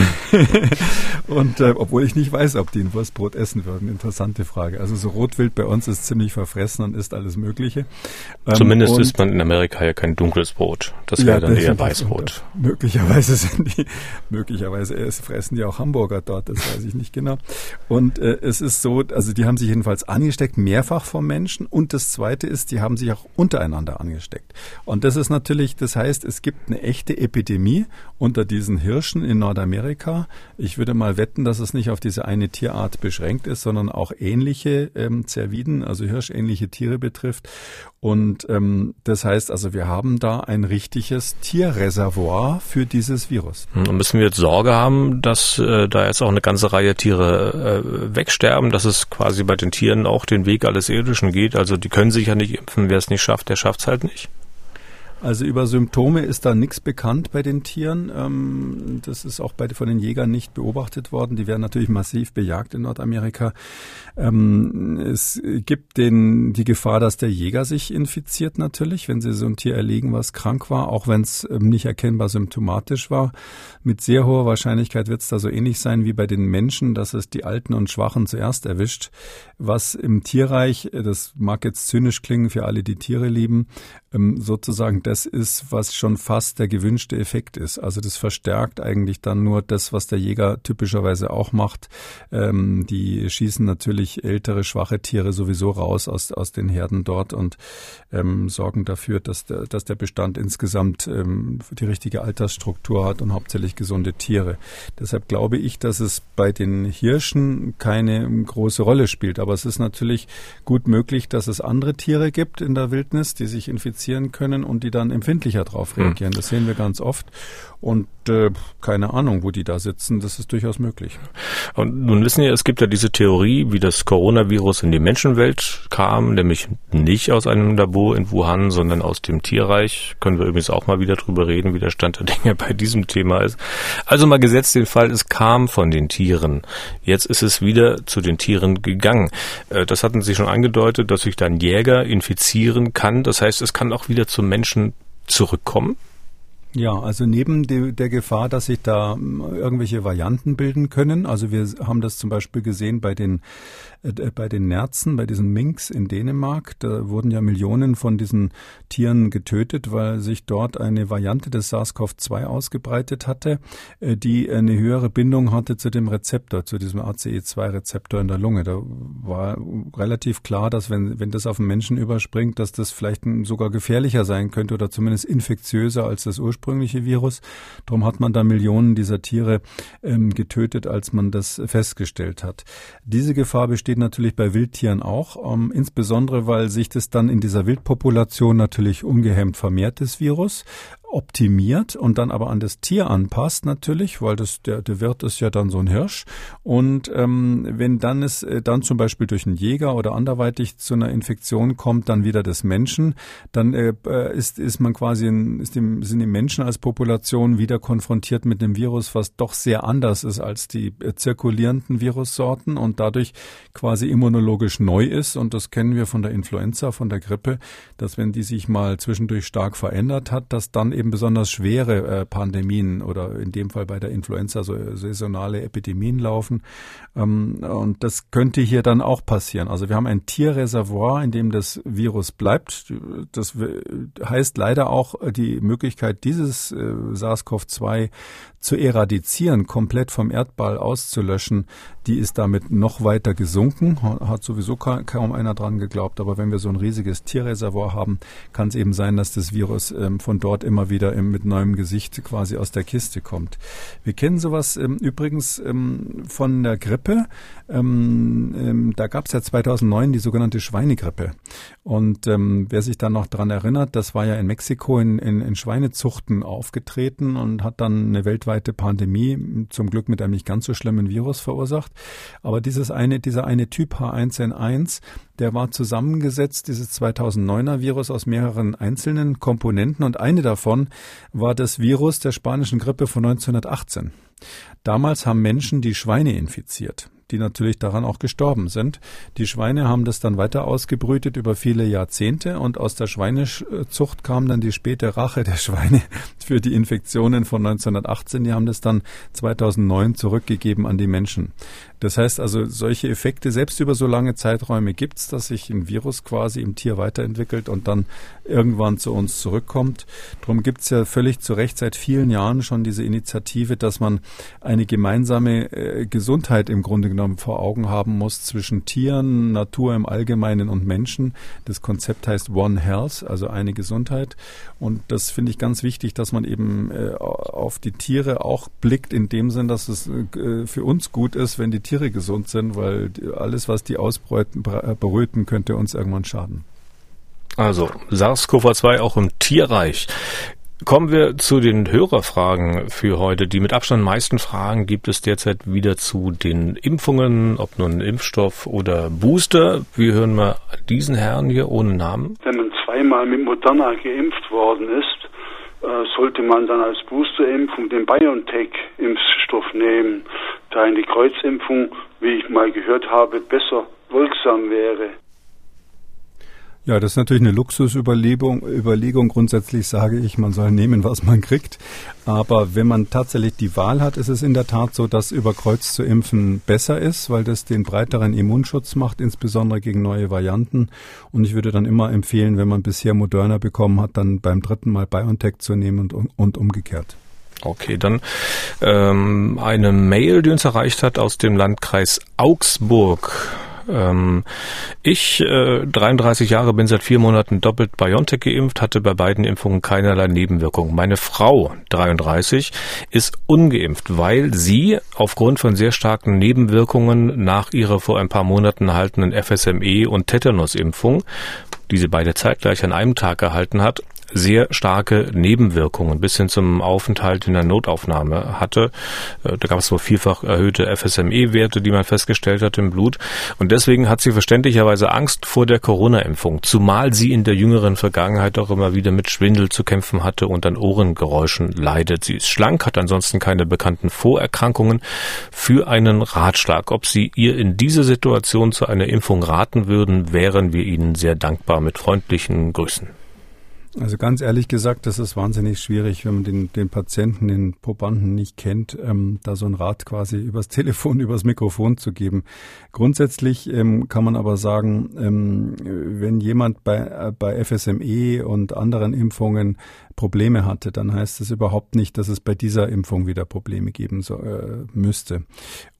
und äh, obwohl ich nicht weiß, ob die ein Wurstbrot essen würden. Interessante Frage. Also so Rotwild bei uns ist ziemlich verfressen und isst alles Mögliche. Ähm, Zumindest isst man in Amerika ja kein dunkles Brot. Das wäre ja, dann eher Weißbrot. Möglicherweise sind die, möglicherweise fressen die auch Hamburger dort, das weiß ich nicht genau. Und äh, es ist so, also die haben sich jedenfalls angesteckt, mehrfach vom Menschen. Und das Zweite ist, die haben sich auch untereinander angesteckt. Und das ist natürlich, das heißt, es gibt eine echte Epidemie unter diesen Hirschen in Nordamerika. Ich würde mal wetten, dass es nicht auf diese eine Tierart beschränkt ist, sondern auch ähnliche ähm, Zerviden, also hirschähnliche Tiere betrifft. Und ähm, das heißt also, wir haben da ein richtiges Tierreservoir für dieses Virus. Hm, müssen wir jetzt Sorge haben, dass äh, da jetzt auch eine ganze Reihe Tiere äh, wegsterben, dass es quasi bei den Tieren auch den Weg alles Irdischen geht? Also die können sich ja nicht impfen. Wer es nicht schafft, der schafft es halt nicht. Also über Symptome ist da nichts bekannt bei den Tieren. Ähm, das ist auch bei, von den Jägern nicht beobachtet worden. Die werden natürlich massiv bejagt in Nordamerika. Ähm, es gibt den, die Gefahr, dass der Jäger sich infiziert natürlich, wenn sie so ein Tier erlegen, was krank war, auch wenn es ähm, nicht erkennbar symptomatisch war. Mit sehr hoher Wahrscheinlichkeit wird es da so ähnlich sein wie bei den Menschen, dass es die Alten und Schwachen zuerst erwischt. Was im Tierreich, das mag jetzt zynisch klingen für alle, die Tiere lieben, sozusagen das ist, was schon fast der gewünschte Effekt ist. Also das verstärkt eigentlich dann nur das, was der Jäger typischerweise auch macht. Ähm, die schießen natürlich ältere, schwache Tiere sowieso raus aus, aus den Herden dort und ähm, sorgen dafür, dass der, dass der Bestand insgesamt ähm, die richtige Altersstruktur hat und hauptsächlich gesunde Tiere. Deshalb glaube ich, dass es bei den Hirschen keine große Rolle spielt. Aber es ist natürlich gut möglich, dass es andere Tiere gibt in der Wildnis, die sich infizieren können und die dann empfindlicher darauf hm. reagieren. Mhm. Das sehen wir ganz oft. Und äh, keine Ahnung, wo die da sitzen, das ist durchaus möglich. Und nun wissen wir, es gibt ja diese Theorie, wie das Coronavirus in die Menschenwelt kam, nämlich nicht aus einem Labor in Wuhan, sondern aus dem Tierreich. Können wir übrigens auch mal wieder drüber reden, wie der Stand der Dinge bei diesem Thema ist. Also mal gesetzt den Fall, es kam von den Tieren. Jetzt ist es wieder zu den Tieren gegangen. Äh, das hatten Sie schon angedeutet, dass sich dann Jäger infizieren kann. Das heißt, es kann auch wieder zum Menschen zurückkommen. Ja, also neben de, der Gefahr, dass sich da ähm, irgendwelche Varianten bilden können, also wir haben das zum Beispiel gesehen bei den bei den Nerzen, bei diesen Minks in Dänemark, da wurden ja Millionen von diesen Tieren getötet, weil sich dort eine Variante des SARS-CoV-2 ausgebreitet hatte, äh, die eine höhere Bindung hatte zu dem Rezeptor, zu diesem ACE2-Rezeptor in der Lunge. Da war relativ klar, dass wenn, wenn das auf den Menschen überspringt, dass das vielleicht sogar gefährlicher sein könnte oder zumindest infektiöser als das ursprüngliche Virus. Darum hat man da Millionen dieser Tiere ähm, getötet, als man das festgestellt hat. Diese Gefahr besteht besteht natürlich bei Wildtieren auch, ähm, insbesondere weil sich das dann in dieser Wildpopulation natürlich ungehemmt vermehrt, das Virus optimiert und dann aber an das Tier anpasst natürlich, weil das der, der Wirt ist ja dann so ein Hirsch. Und ähm, wenn dann es äh, dann zum Beispiel durch einen Jäger oder anderweitig zu einer Infektion kommt, dann wieder des Menschen, dann äh, äh, ist ist man quasi in, ist dem, sind die Menschen als Population wieder konfrontiert mit einem Virus, was doch sehr anders ist als die äh, zirkulierenden Virussorten und dadurch quasi immunologisch neu ist. Und das kennen wir von der Influenza, von der Grippe, dass wenn die sich mal zwischendurch stark verändert hat, dass dann eben besonders schwere äh, Pandemien oder in dem Fall bei der Influenza so saisonale Epidemien laufen. Ähm, und das könnte hier dann auch passieren. Also wir haben ein Tierreservoir, in dem das Virus bleibt. Das heißt leider auch die Möglichkeit, dieses äh, SARS-CoV-2 zu eradizieren, komplett vom Erdball auszulöschen, die ist damit noch weiter gesunken. Hat sowieso kaum einer dran geglaubt. Aber wenn wir so ein riesiges Tierreservoir haben, kann es eben sein, dass das Virus ähm, von dort immer wieder im, mit neuem Gesicht quasi aus der Kiste kommt. Wir kennen sowas ähm, übrigens ähm, von der Grippe. Ähm, ähm, da gab es ja 2009 die sogenannte Schweinegrippe. Und ähm, wer sich dann noch dran erinnert, das war ja in Mexiko in, in, in Schweinezuchten aufgetreten und hat dann eine weltweite Pandemie, zum Glück mit einem nicht ganz so schlimmen Virus verursacht. Aber dieses eine, dieser eine Typ H1N1, der war zusammengesetzt, dieses 2009er Virus, aus mehreren einzelnen Komponenten und eine davon war das Virus der spanischen Grippe von 1918. Damals haben Menschen die Schweine infiziert die natürlich daran auch gestorben sind. Die Schweine haben das dann weiter ausgebrütet über viele Jahrzehnte und aus der Schweinezucht kam dann die späte Rache der Schweine für die Infektionen von 1918. Die haben das dann 2009 zurückgegeben an die Menschen. Das heißt also, solche Effekte, selbst über so lange Zeiträume gibt es, dass sich ein Virus quasi im Tier weiterentwickelt und dann irgendwann zu uns zurückkommt. Darum gibt es ja völlig zu Recht seit vielen Jahren schon diese Initiative, dass man eine gemeinsame äh, Gesundheit im Grunde genommen vor Augen haben muss zwischen Tieren, Natur im Allgemeinen und Menschen. Das Konzept heißt One Health, also eine Gesundheit. Und das finde ich ganz wichtig, dass man eben äh, auf die Tiere auch blickt, in dem Sinn, dass es äh, für uns gut ist, wenn die Tiere gesund sind, weil alles, was die ausbeuten, beröten, könnte uns irgendwann schaden. Also SARS-CoV-2 auch im Tierreich. Kommen wir zu den Hörerfragen für heute. Die mit Abstand meisten Fragen gibt es derzeit wieder zu den Impfungen, ob nun Impfstoff oder Booster. Wir hören mal diesen Herrn hier ohne Namen. Wenn man zweimal mit Moderna geimpft worden ist, äh, sollte man dann als Boosterimpfung den BioNTech-Impfstoff nehmen, da in die Kreuzimpfung, wie ich mal gehört habe, besser wirksam wäre. Ja, das ist natürlich eine Luxusüberlegung. Überlegung. Grundsätzlich sage ich, man soll nehmen, was man kriegt. Aber wenn man tatsächlich die Wahl hat, ist es in der Tat so, dass über Kreuz zu impfen besser ist, weil das den breiteren Immunschutz macht, insbesondere gegen neue Varianten. Und ich würde dann immer empfehlen, wenn man bisher Moderna bekommen hat, dann beim dritten Mal BioNTech zu nehmen und, und umgekehrt. Okay, dann ähm, eine Mail, die uns erreicht hat aus dem Landkreis Augsburg. Ähm, ich, äh, 33 Jahre, bin seit vier Monaten doppelt BioNTech geimpft, hatte bei beiden Impfungen keinerlei Nebenwirkungen. Meine Frau, 33, ist ungeimpft, weil sie aufgrund von sehr starken Nebenwirkungen nach ihrer vor ein paar Monaten erhaltenen FSME und Tetanus-Impfung, die sie beide zeitgleich an einem Tag erhalten hat, sehr starke Nebenwirkungen bis hin zum Aufenthalt in der Notaufnahme hatte. Äh, da gab es wohl vielfach erhöhte FSME-Werte, die man festgestellt hat im Blut. Und deswegen hat sie verständlicherweise Angst vor der Corona-Impfung, zumal sie in der jüngeren Vergangenheit auch immer wieder mit Schwindel zu kämpfen hatte und an Ohrengeräuschen leidet. Sie ist schlank, hat ansonsten keine bekannten Vorerkrankungen. Für einen Ratschlag, ob Sie ihr in dieser Situation zu einer Impfung raten würden, wären wir Ihnen sehr dankbar mit freundlichen Grüßen. Also ganz ehrlich gesagt, das ist wahnsinnig schwierig, wenn man den, den Patienten, den Probanden nicht kennt, ähm, da so ein Rat quasi übers Telefon, übers Mikrofon zu geben. Grundsätzlich ähm, kann man aber sagen, ähm, wenn jemand bei, äh, bei FSME und anderen Impfungen Probleme hatte, dann heißt das überhaupt nicht, dass es bei dieser Impfung wieder Probleme geben so, äh, müsste.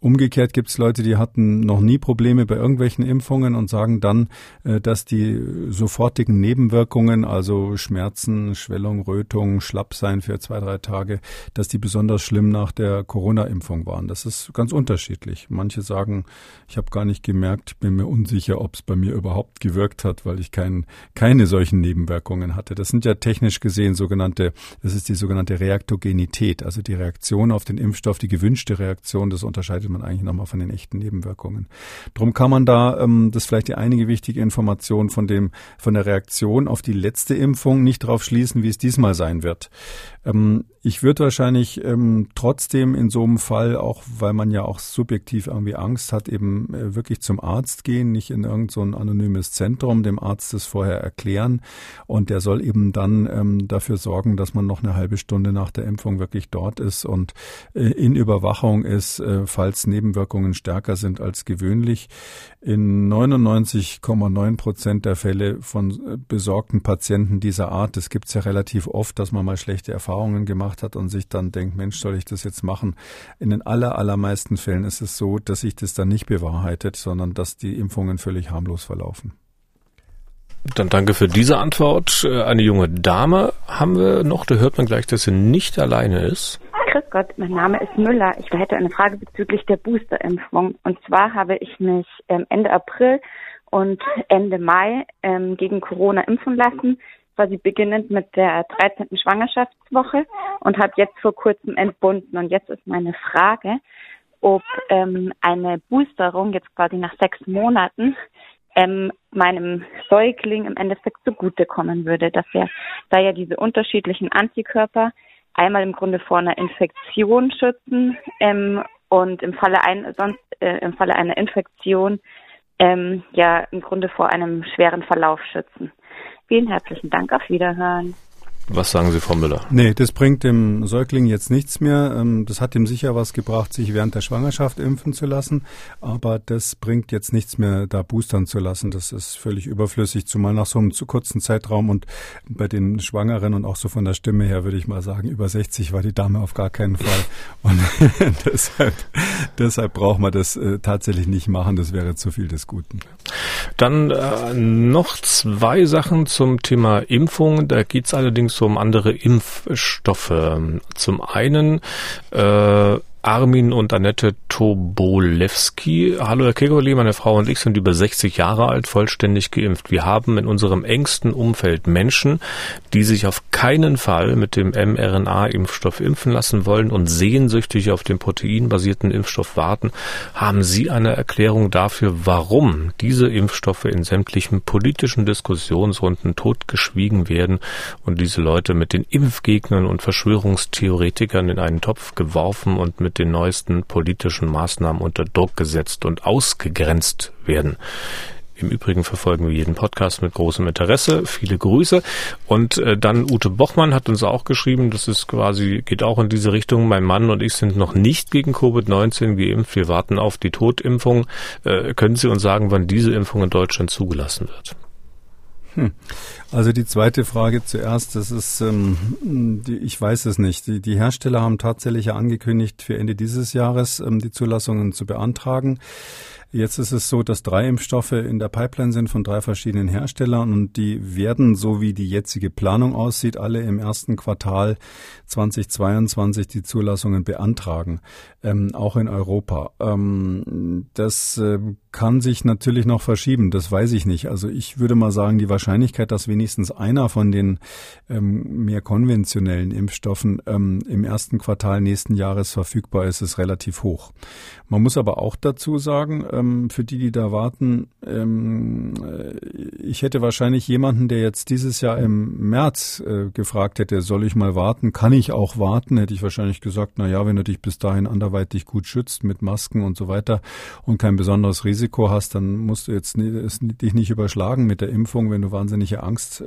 Umgekehrt gibt es Leute, die hatten noch nie Probleme bei irgendwelchen Impfungen und sagen dann, äh, dass die sofortigen Nebenwirkungen, also Schmerzen, Schwellung, Rötung, Schlappsein für zwei, drei Tage, dass die besonders schlimm nach der Corona-Impfung waren. Das ist ganz unterschiedlich. Manche sagen, ich habe gar nicht gemerkt, bin mir unsicher, ob es bei mir überhaupt gewirkt hat, weil ich kein, keine solchen Nebenwirkungen hatte. Das sind ja technisch gesehen so sogenannte, das ist die sogenannte Reaktogenität, also die Reaktion auf den Impfstoff, die gewünschte Reaktion, das unterscheidet man eigentlich nochmal von den echten Nebenwirkungen. Drum kann man da, ähm, das ist vielleicht die einige wichtige Information von dem, von der Reaktion auf die letzte Impfung nicht darauf schließen, wie es diesmal sein wird. Ähm, ich würde wahrscheinlich ähm, trotzdem in so einem Fall, auch weil man ja auch subjektiv irgendwie Angst hat, eben äh, wirklich zum Arzt gehen, nicht in irgendein so anonymes Zentrum, dem Arzt das vorher erklären und der soll eben dann ähm, dafür sorgen, dass man noch eine halbe Stunde nach der Impfung wirklich dort ist und äh, in Überwachung ist, äh, falls Nebenwirkungen stärker sind als gewöhnlich. In 99,9 Prozent der Fälle von äh, besorgten Patienten dieser Art, das gibt es ja relativ oft, dass man mal schlechte Erfahrungen gemacht gemacht hat und sich dann denkt, Mensch, soll ich das jetzt machen? In den aller, allermeisten Fällen ist es so, dass sich das dann nicht bewahrheitet, sondern dass die Impfungen völlig harmlos verlaufen. Dann danke für diese Antwort. Äh, eine junge Dame haben wir noch, da hört man gleich, dass sie nicht alleine ist. Grüß Gott, mein Name ist Müller. Ich hätte eine Frage bezüglich der Boosterimpfung. Und zwar habe ich mich ähm, Ende April und Ende Mai ähm, gegen Corona impfen lassen quasi beginnend mit der 13. Schwangerschaftswoche und habe jetzt vor kurzem entbunden. Und jetzt ist meine Frage, ob ähm, eine Boosterung jetzt quasi nach sechs Monaten ähm, meinem Säugling im Endeffekt zugutekommen würde, dass er da ja diese unterschiedlichen Antikörper einmal im Grunde vor einer Infektion schützen ähm, und im Falle ein, sonst äh, im Falle einer Infektion ähm, ja im Grunde vor einem schweren Verlauf schützen. Vielen herzlichen Dank. Auf Wiederhören. Was sagen Sie, Frau Müller? Nee, das bringt dem Säugling jetzt nichts mehr. Ähm, das hat ihm sicher was gebracht, sich während der Schwangerschaft impfen zu lassen. Aber das bringt jetzt nichts mehr, da boostern zu lassen. Das ist völlig überflüssig, zumal nach so einem zu kurzen Zeitraum und bei den Schwangeren und auch so von der Stimme her würde ich mal sagen, über 60 war die Dame auf gar keinen Fall. Und deshalb, deshalb braucht man das äh, tatsächlich nicht machen. Das wäre zu viel des Guten. Dann äh, noch zwei Sachen zum Thema Impfung. Da geht's allerdings um andere Impfstoffe. Zum einen äh, Armin und Annette Tobolewski. Hallo Herr Kegoli, meine Frau und ich sind über 60 Jahre alt, vollständig geimpft. Wir haben in unserem engsten Umfeld Menschen, die sich auf keinen Fall mit dem mRNA-Impfstoff impfen lassen wollen und sehnsüchtig auf den proteinbasierten Impfstoff warten. Haben Sie eine Erklärung dafür, warum diese Impfstoffe in sämtlichen politischen Diskussionsrunden totgeschwiegen werden und diese Leute mit den Impfgegnern und Verschwörungstheoretikern in einen Topf geworfen und mit den neuesten politischen Maßnahmen unter Druck gesetzt und ausgegrenzt werden. Im Übrigen verfolgen wir jeden Podcast mit großem Interesse. Viele Grüße. Und äh, dann Ute Bochmann hat uns auch geschrieben, das ist quasi, geht auch in diese Richtung. Mein Mann und ich sind noch nicht gegen Covid-19 geimpft. Wir warten auf die Totimpfung. Äh, können Sie uns sagen, wann diese Impfung in Deutschland zugelassen wird? Hm. Also die zweite Frage zuerst, das ist, ähm, die, ich weiß es nicht. Die, die Hersteller haben tatsächlich angekündigt, für Ende dieses Jahres ähm, die Zulassungen zu beantragen. Jetzt ist es so, dass drei Impfstoffe in der Pipeline sind von drei verschiedenen Herstellern und die werden, so wie die jetzige Planung aussieht, alle im ersten Quartal 2022 die Zulassungen beantragen, ähm, auch in Europa. Ähm, das äh, kann sich natürlich noch verschieben, das weiß ich nicht. Also ich würde mal sagen, die Wahrscheinlichkeit, dass wenigstens einer von den ähm, mehr konventionellen Impfstoffen ähm, im ersten Quartal nächsten Jahres verfügbar ist, ist relativ hoch. Man muss aber auch dazu sagen, ähm, für die, die da warten, ähm, äh, ich hätte wahrscheinlich jemanden, der jetzt dieses Jahr im März äh, gefragt hätte, soll ich mal warten? Kann ich auch warten? Hätte ich wahrscheinlich gesagt, na ja, wenn du dich bis dahin anderweitig gut schützt mit Masken und so weiter und kein besonderes Risiko hast, dann musst du jetzt nie, es, dich nicht überschlagen mit der Impfung, wenn du wahnsinnige Angst, äh,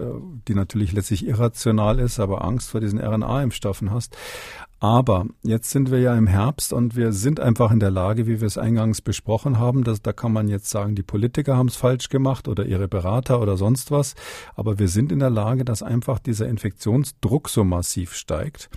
die natürlich letztlich irrational ist, aber Angst vor diesen RNA-Impfstoffen hast. Aber jetzt sind wir ja im Herbst und wir sind einfach in der Lage, wie wir es eingangs besprochen haben, dass da kann man jetzt sagen, die Politiker haben es falsch gemacht oder ihre Berater oder sonst was. Aber wir sind in der Lage, dass einfach dieser Infektionsdruck so massiv steigt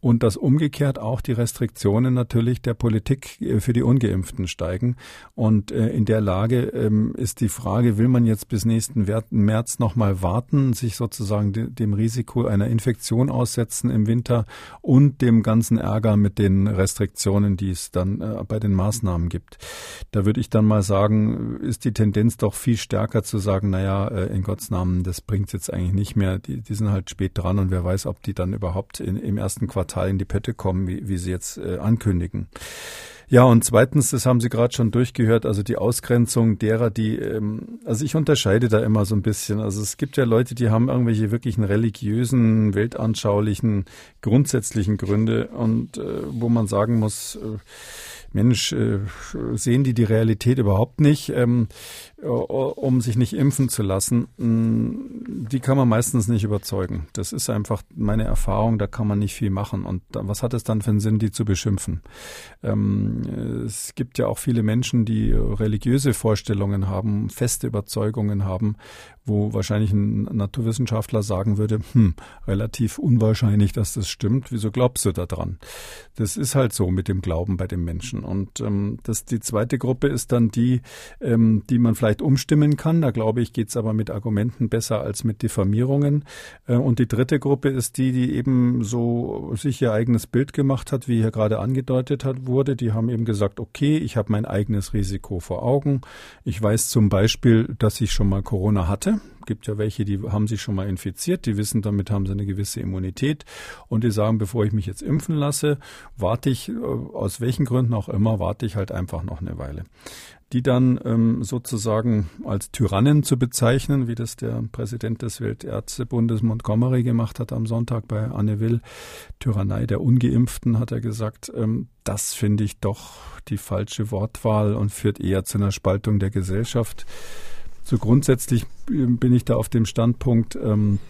und dass umgekehrt auch die Restriktionen natürlich der Politik äh, für die Ungeimpften steigen. Und äh, in der Lage ähm, ist die Frage, will man jetzt bis nächsten März nochmal warten, sich sozusagen dem Risiko einer Infektion aussetzen im Winter und dem ganzen Ärger mit den Restriktionen, die es dann äh, bei den Maßnahmen gibt. Da würde ich dann mal sagen, ist die Tendenz doch viel stärker zu sagen, naja, äh, in Gottes Namen, das bringt jetzt eigentlich nicht mehr. Die, die sind halt spät dran und wer weiß, ob die dann überhaupt in, im ersten Quartal in die Pötte kommen, wie, wie sie jetzt äh, ankündigen. Ja, und zweitens, das haben Sie gerade schon durchgehört, also die Ausgrenzung derer, die, ähm, also ich unterscheide da immer so ein bisschen. Also es gibt ja Leute, die haben irgendwelche wirklichen religiösen, weltanschaulichen, grundsätzlichen Gründe und äh, wo man sagen muss, äh, Mensch, äh, sehen die die Realität überhaupt nicht, ähm, um sich nicht impfen zu lassen, mm, die kann man meistens nicht überzeugen. Das ist einfach meine Erfahrung, da kann man nicht viel machen. Und was hat es dann für einen Sinn, die zu beschimpfen? Ähm, es gibt ja auch viele Menschen, die religiöse Vorstellungen haben, feste Überzeugungen haben, wo wahrscheinlich ein Naturwissenschaftler sagen würde, hm, relativ unwahrscheinlich, dass das stimmt. Wieso glaubst du da dran? Das ist halt so mit dem Glauben bei den Menschen. Und ähm, das, die zweite Gruppe ist dann die, ähm, die man vielleicht umstimmen kann. Da glaube ich, geht's aber mit Argumenten besser als mit Diffamierungen. Äh, und die dritte Gruppe ist die, die eben so sich ihr eigenes Bild gemacht hat, wie hier gerade angedeutet hat, wurde. Die haben eben gesagt, okay, ich habe mein eigenes Risiko vor Augen. Ich weiß zum Beispiel, dass ich schon mal Corona hatte gibt ja welche, die haben sich schon mal infiziert, die wissen, damit haben sie eine gewisse Immunität und die sagen, bevor ich mich jetzt impfen lasse, warte ich, äh, aus welchen Gründen auch immer, warte ich halt einfach noch eine Weile. Die dann ähm, sozusagen als Tyrannen zu bezeichnen, wie das der Präsident des Weltärztebundes Montgomery gemacht hat am Sonntag bei Anne Will, Tyrannei der Ungeimpften, hat er gesagt, ähm, das finde ich doch die falsche Wortwahl und führt eher zu einer Spaltung der Gesellschaft. So grundsätzlich bin ich da auf dem Standpunkt, ähm,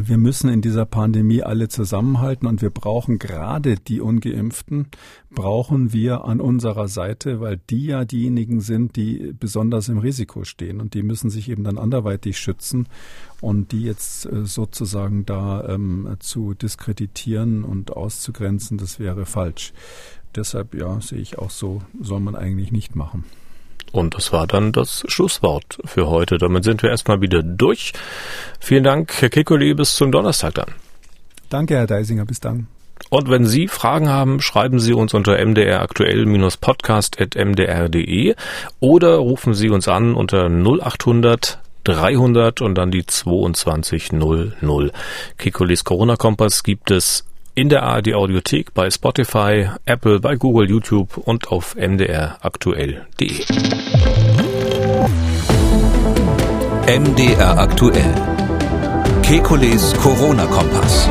wir müssen in dieser Pandemie alle zusammenhalten und wir brauchen gerade die ungeimpften, brauchen wir an unserer Seite, weil die ja diejenigen sind, die besonders im Risiko stehen und die müssen sich eben dann anderweitig schützen und die jetzt äh, sozusagen da ähm, zu diskreditieren und auszugrenzen, das wäre falsch. Deshalb ja, sehe ich auch so, soll man eigentlich nicht machen. Und das war dann das Schlusswort für heute. Damit sind wir erstmal wieder durch. Vielen Dank, Herr Kikoli, bis zum Donnerstag dann. Danke, Herr Deisinger, bis dann. Und wenn Sie Fragen haben, schreiben Sie uns unter mdraktuell-podcast.mdr.de oder rufen Sie uns an unter 0800 300 und dann die 2200. Kikolis Corona-Kompass gibt es in der ARD Audiothek, bei Spotify, Apple, bei Google, YouTube und auf mdraktuell.de. MDR aktuell. Kekules Corona-Kompass.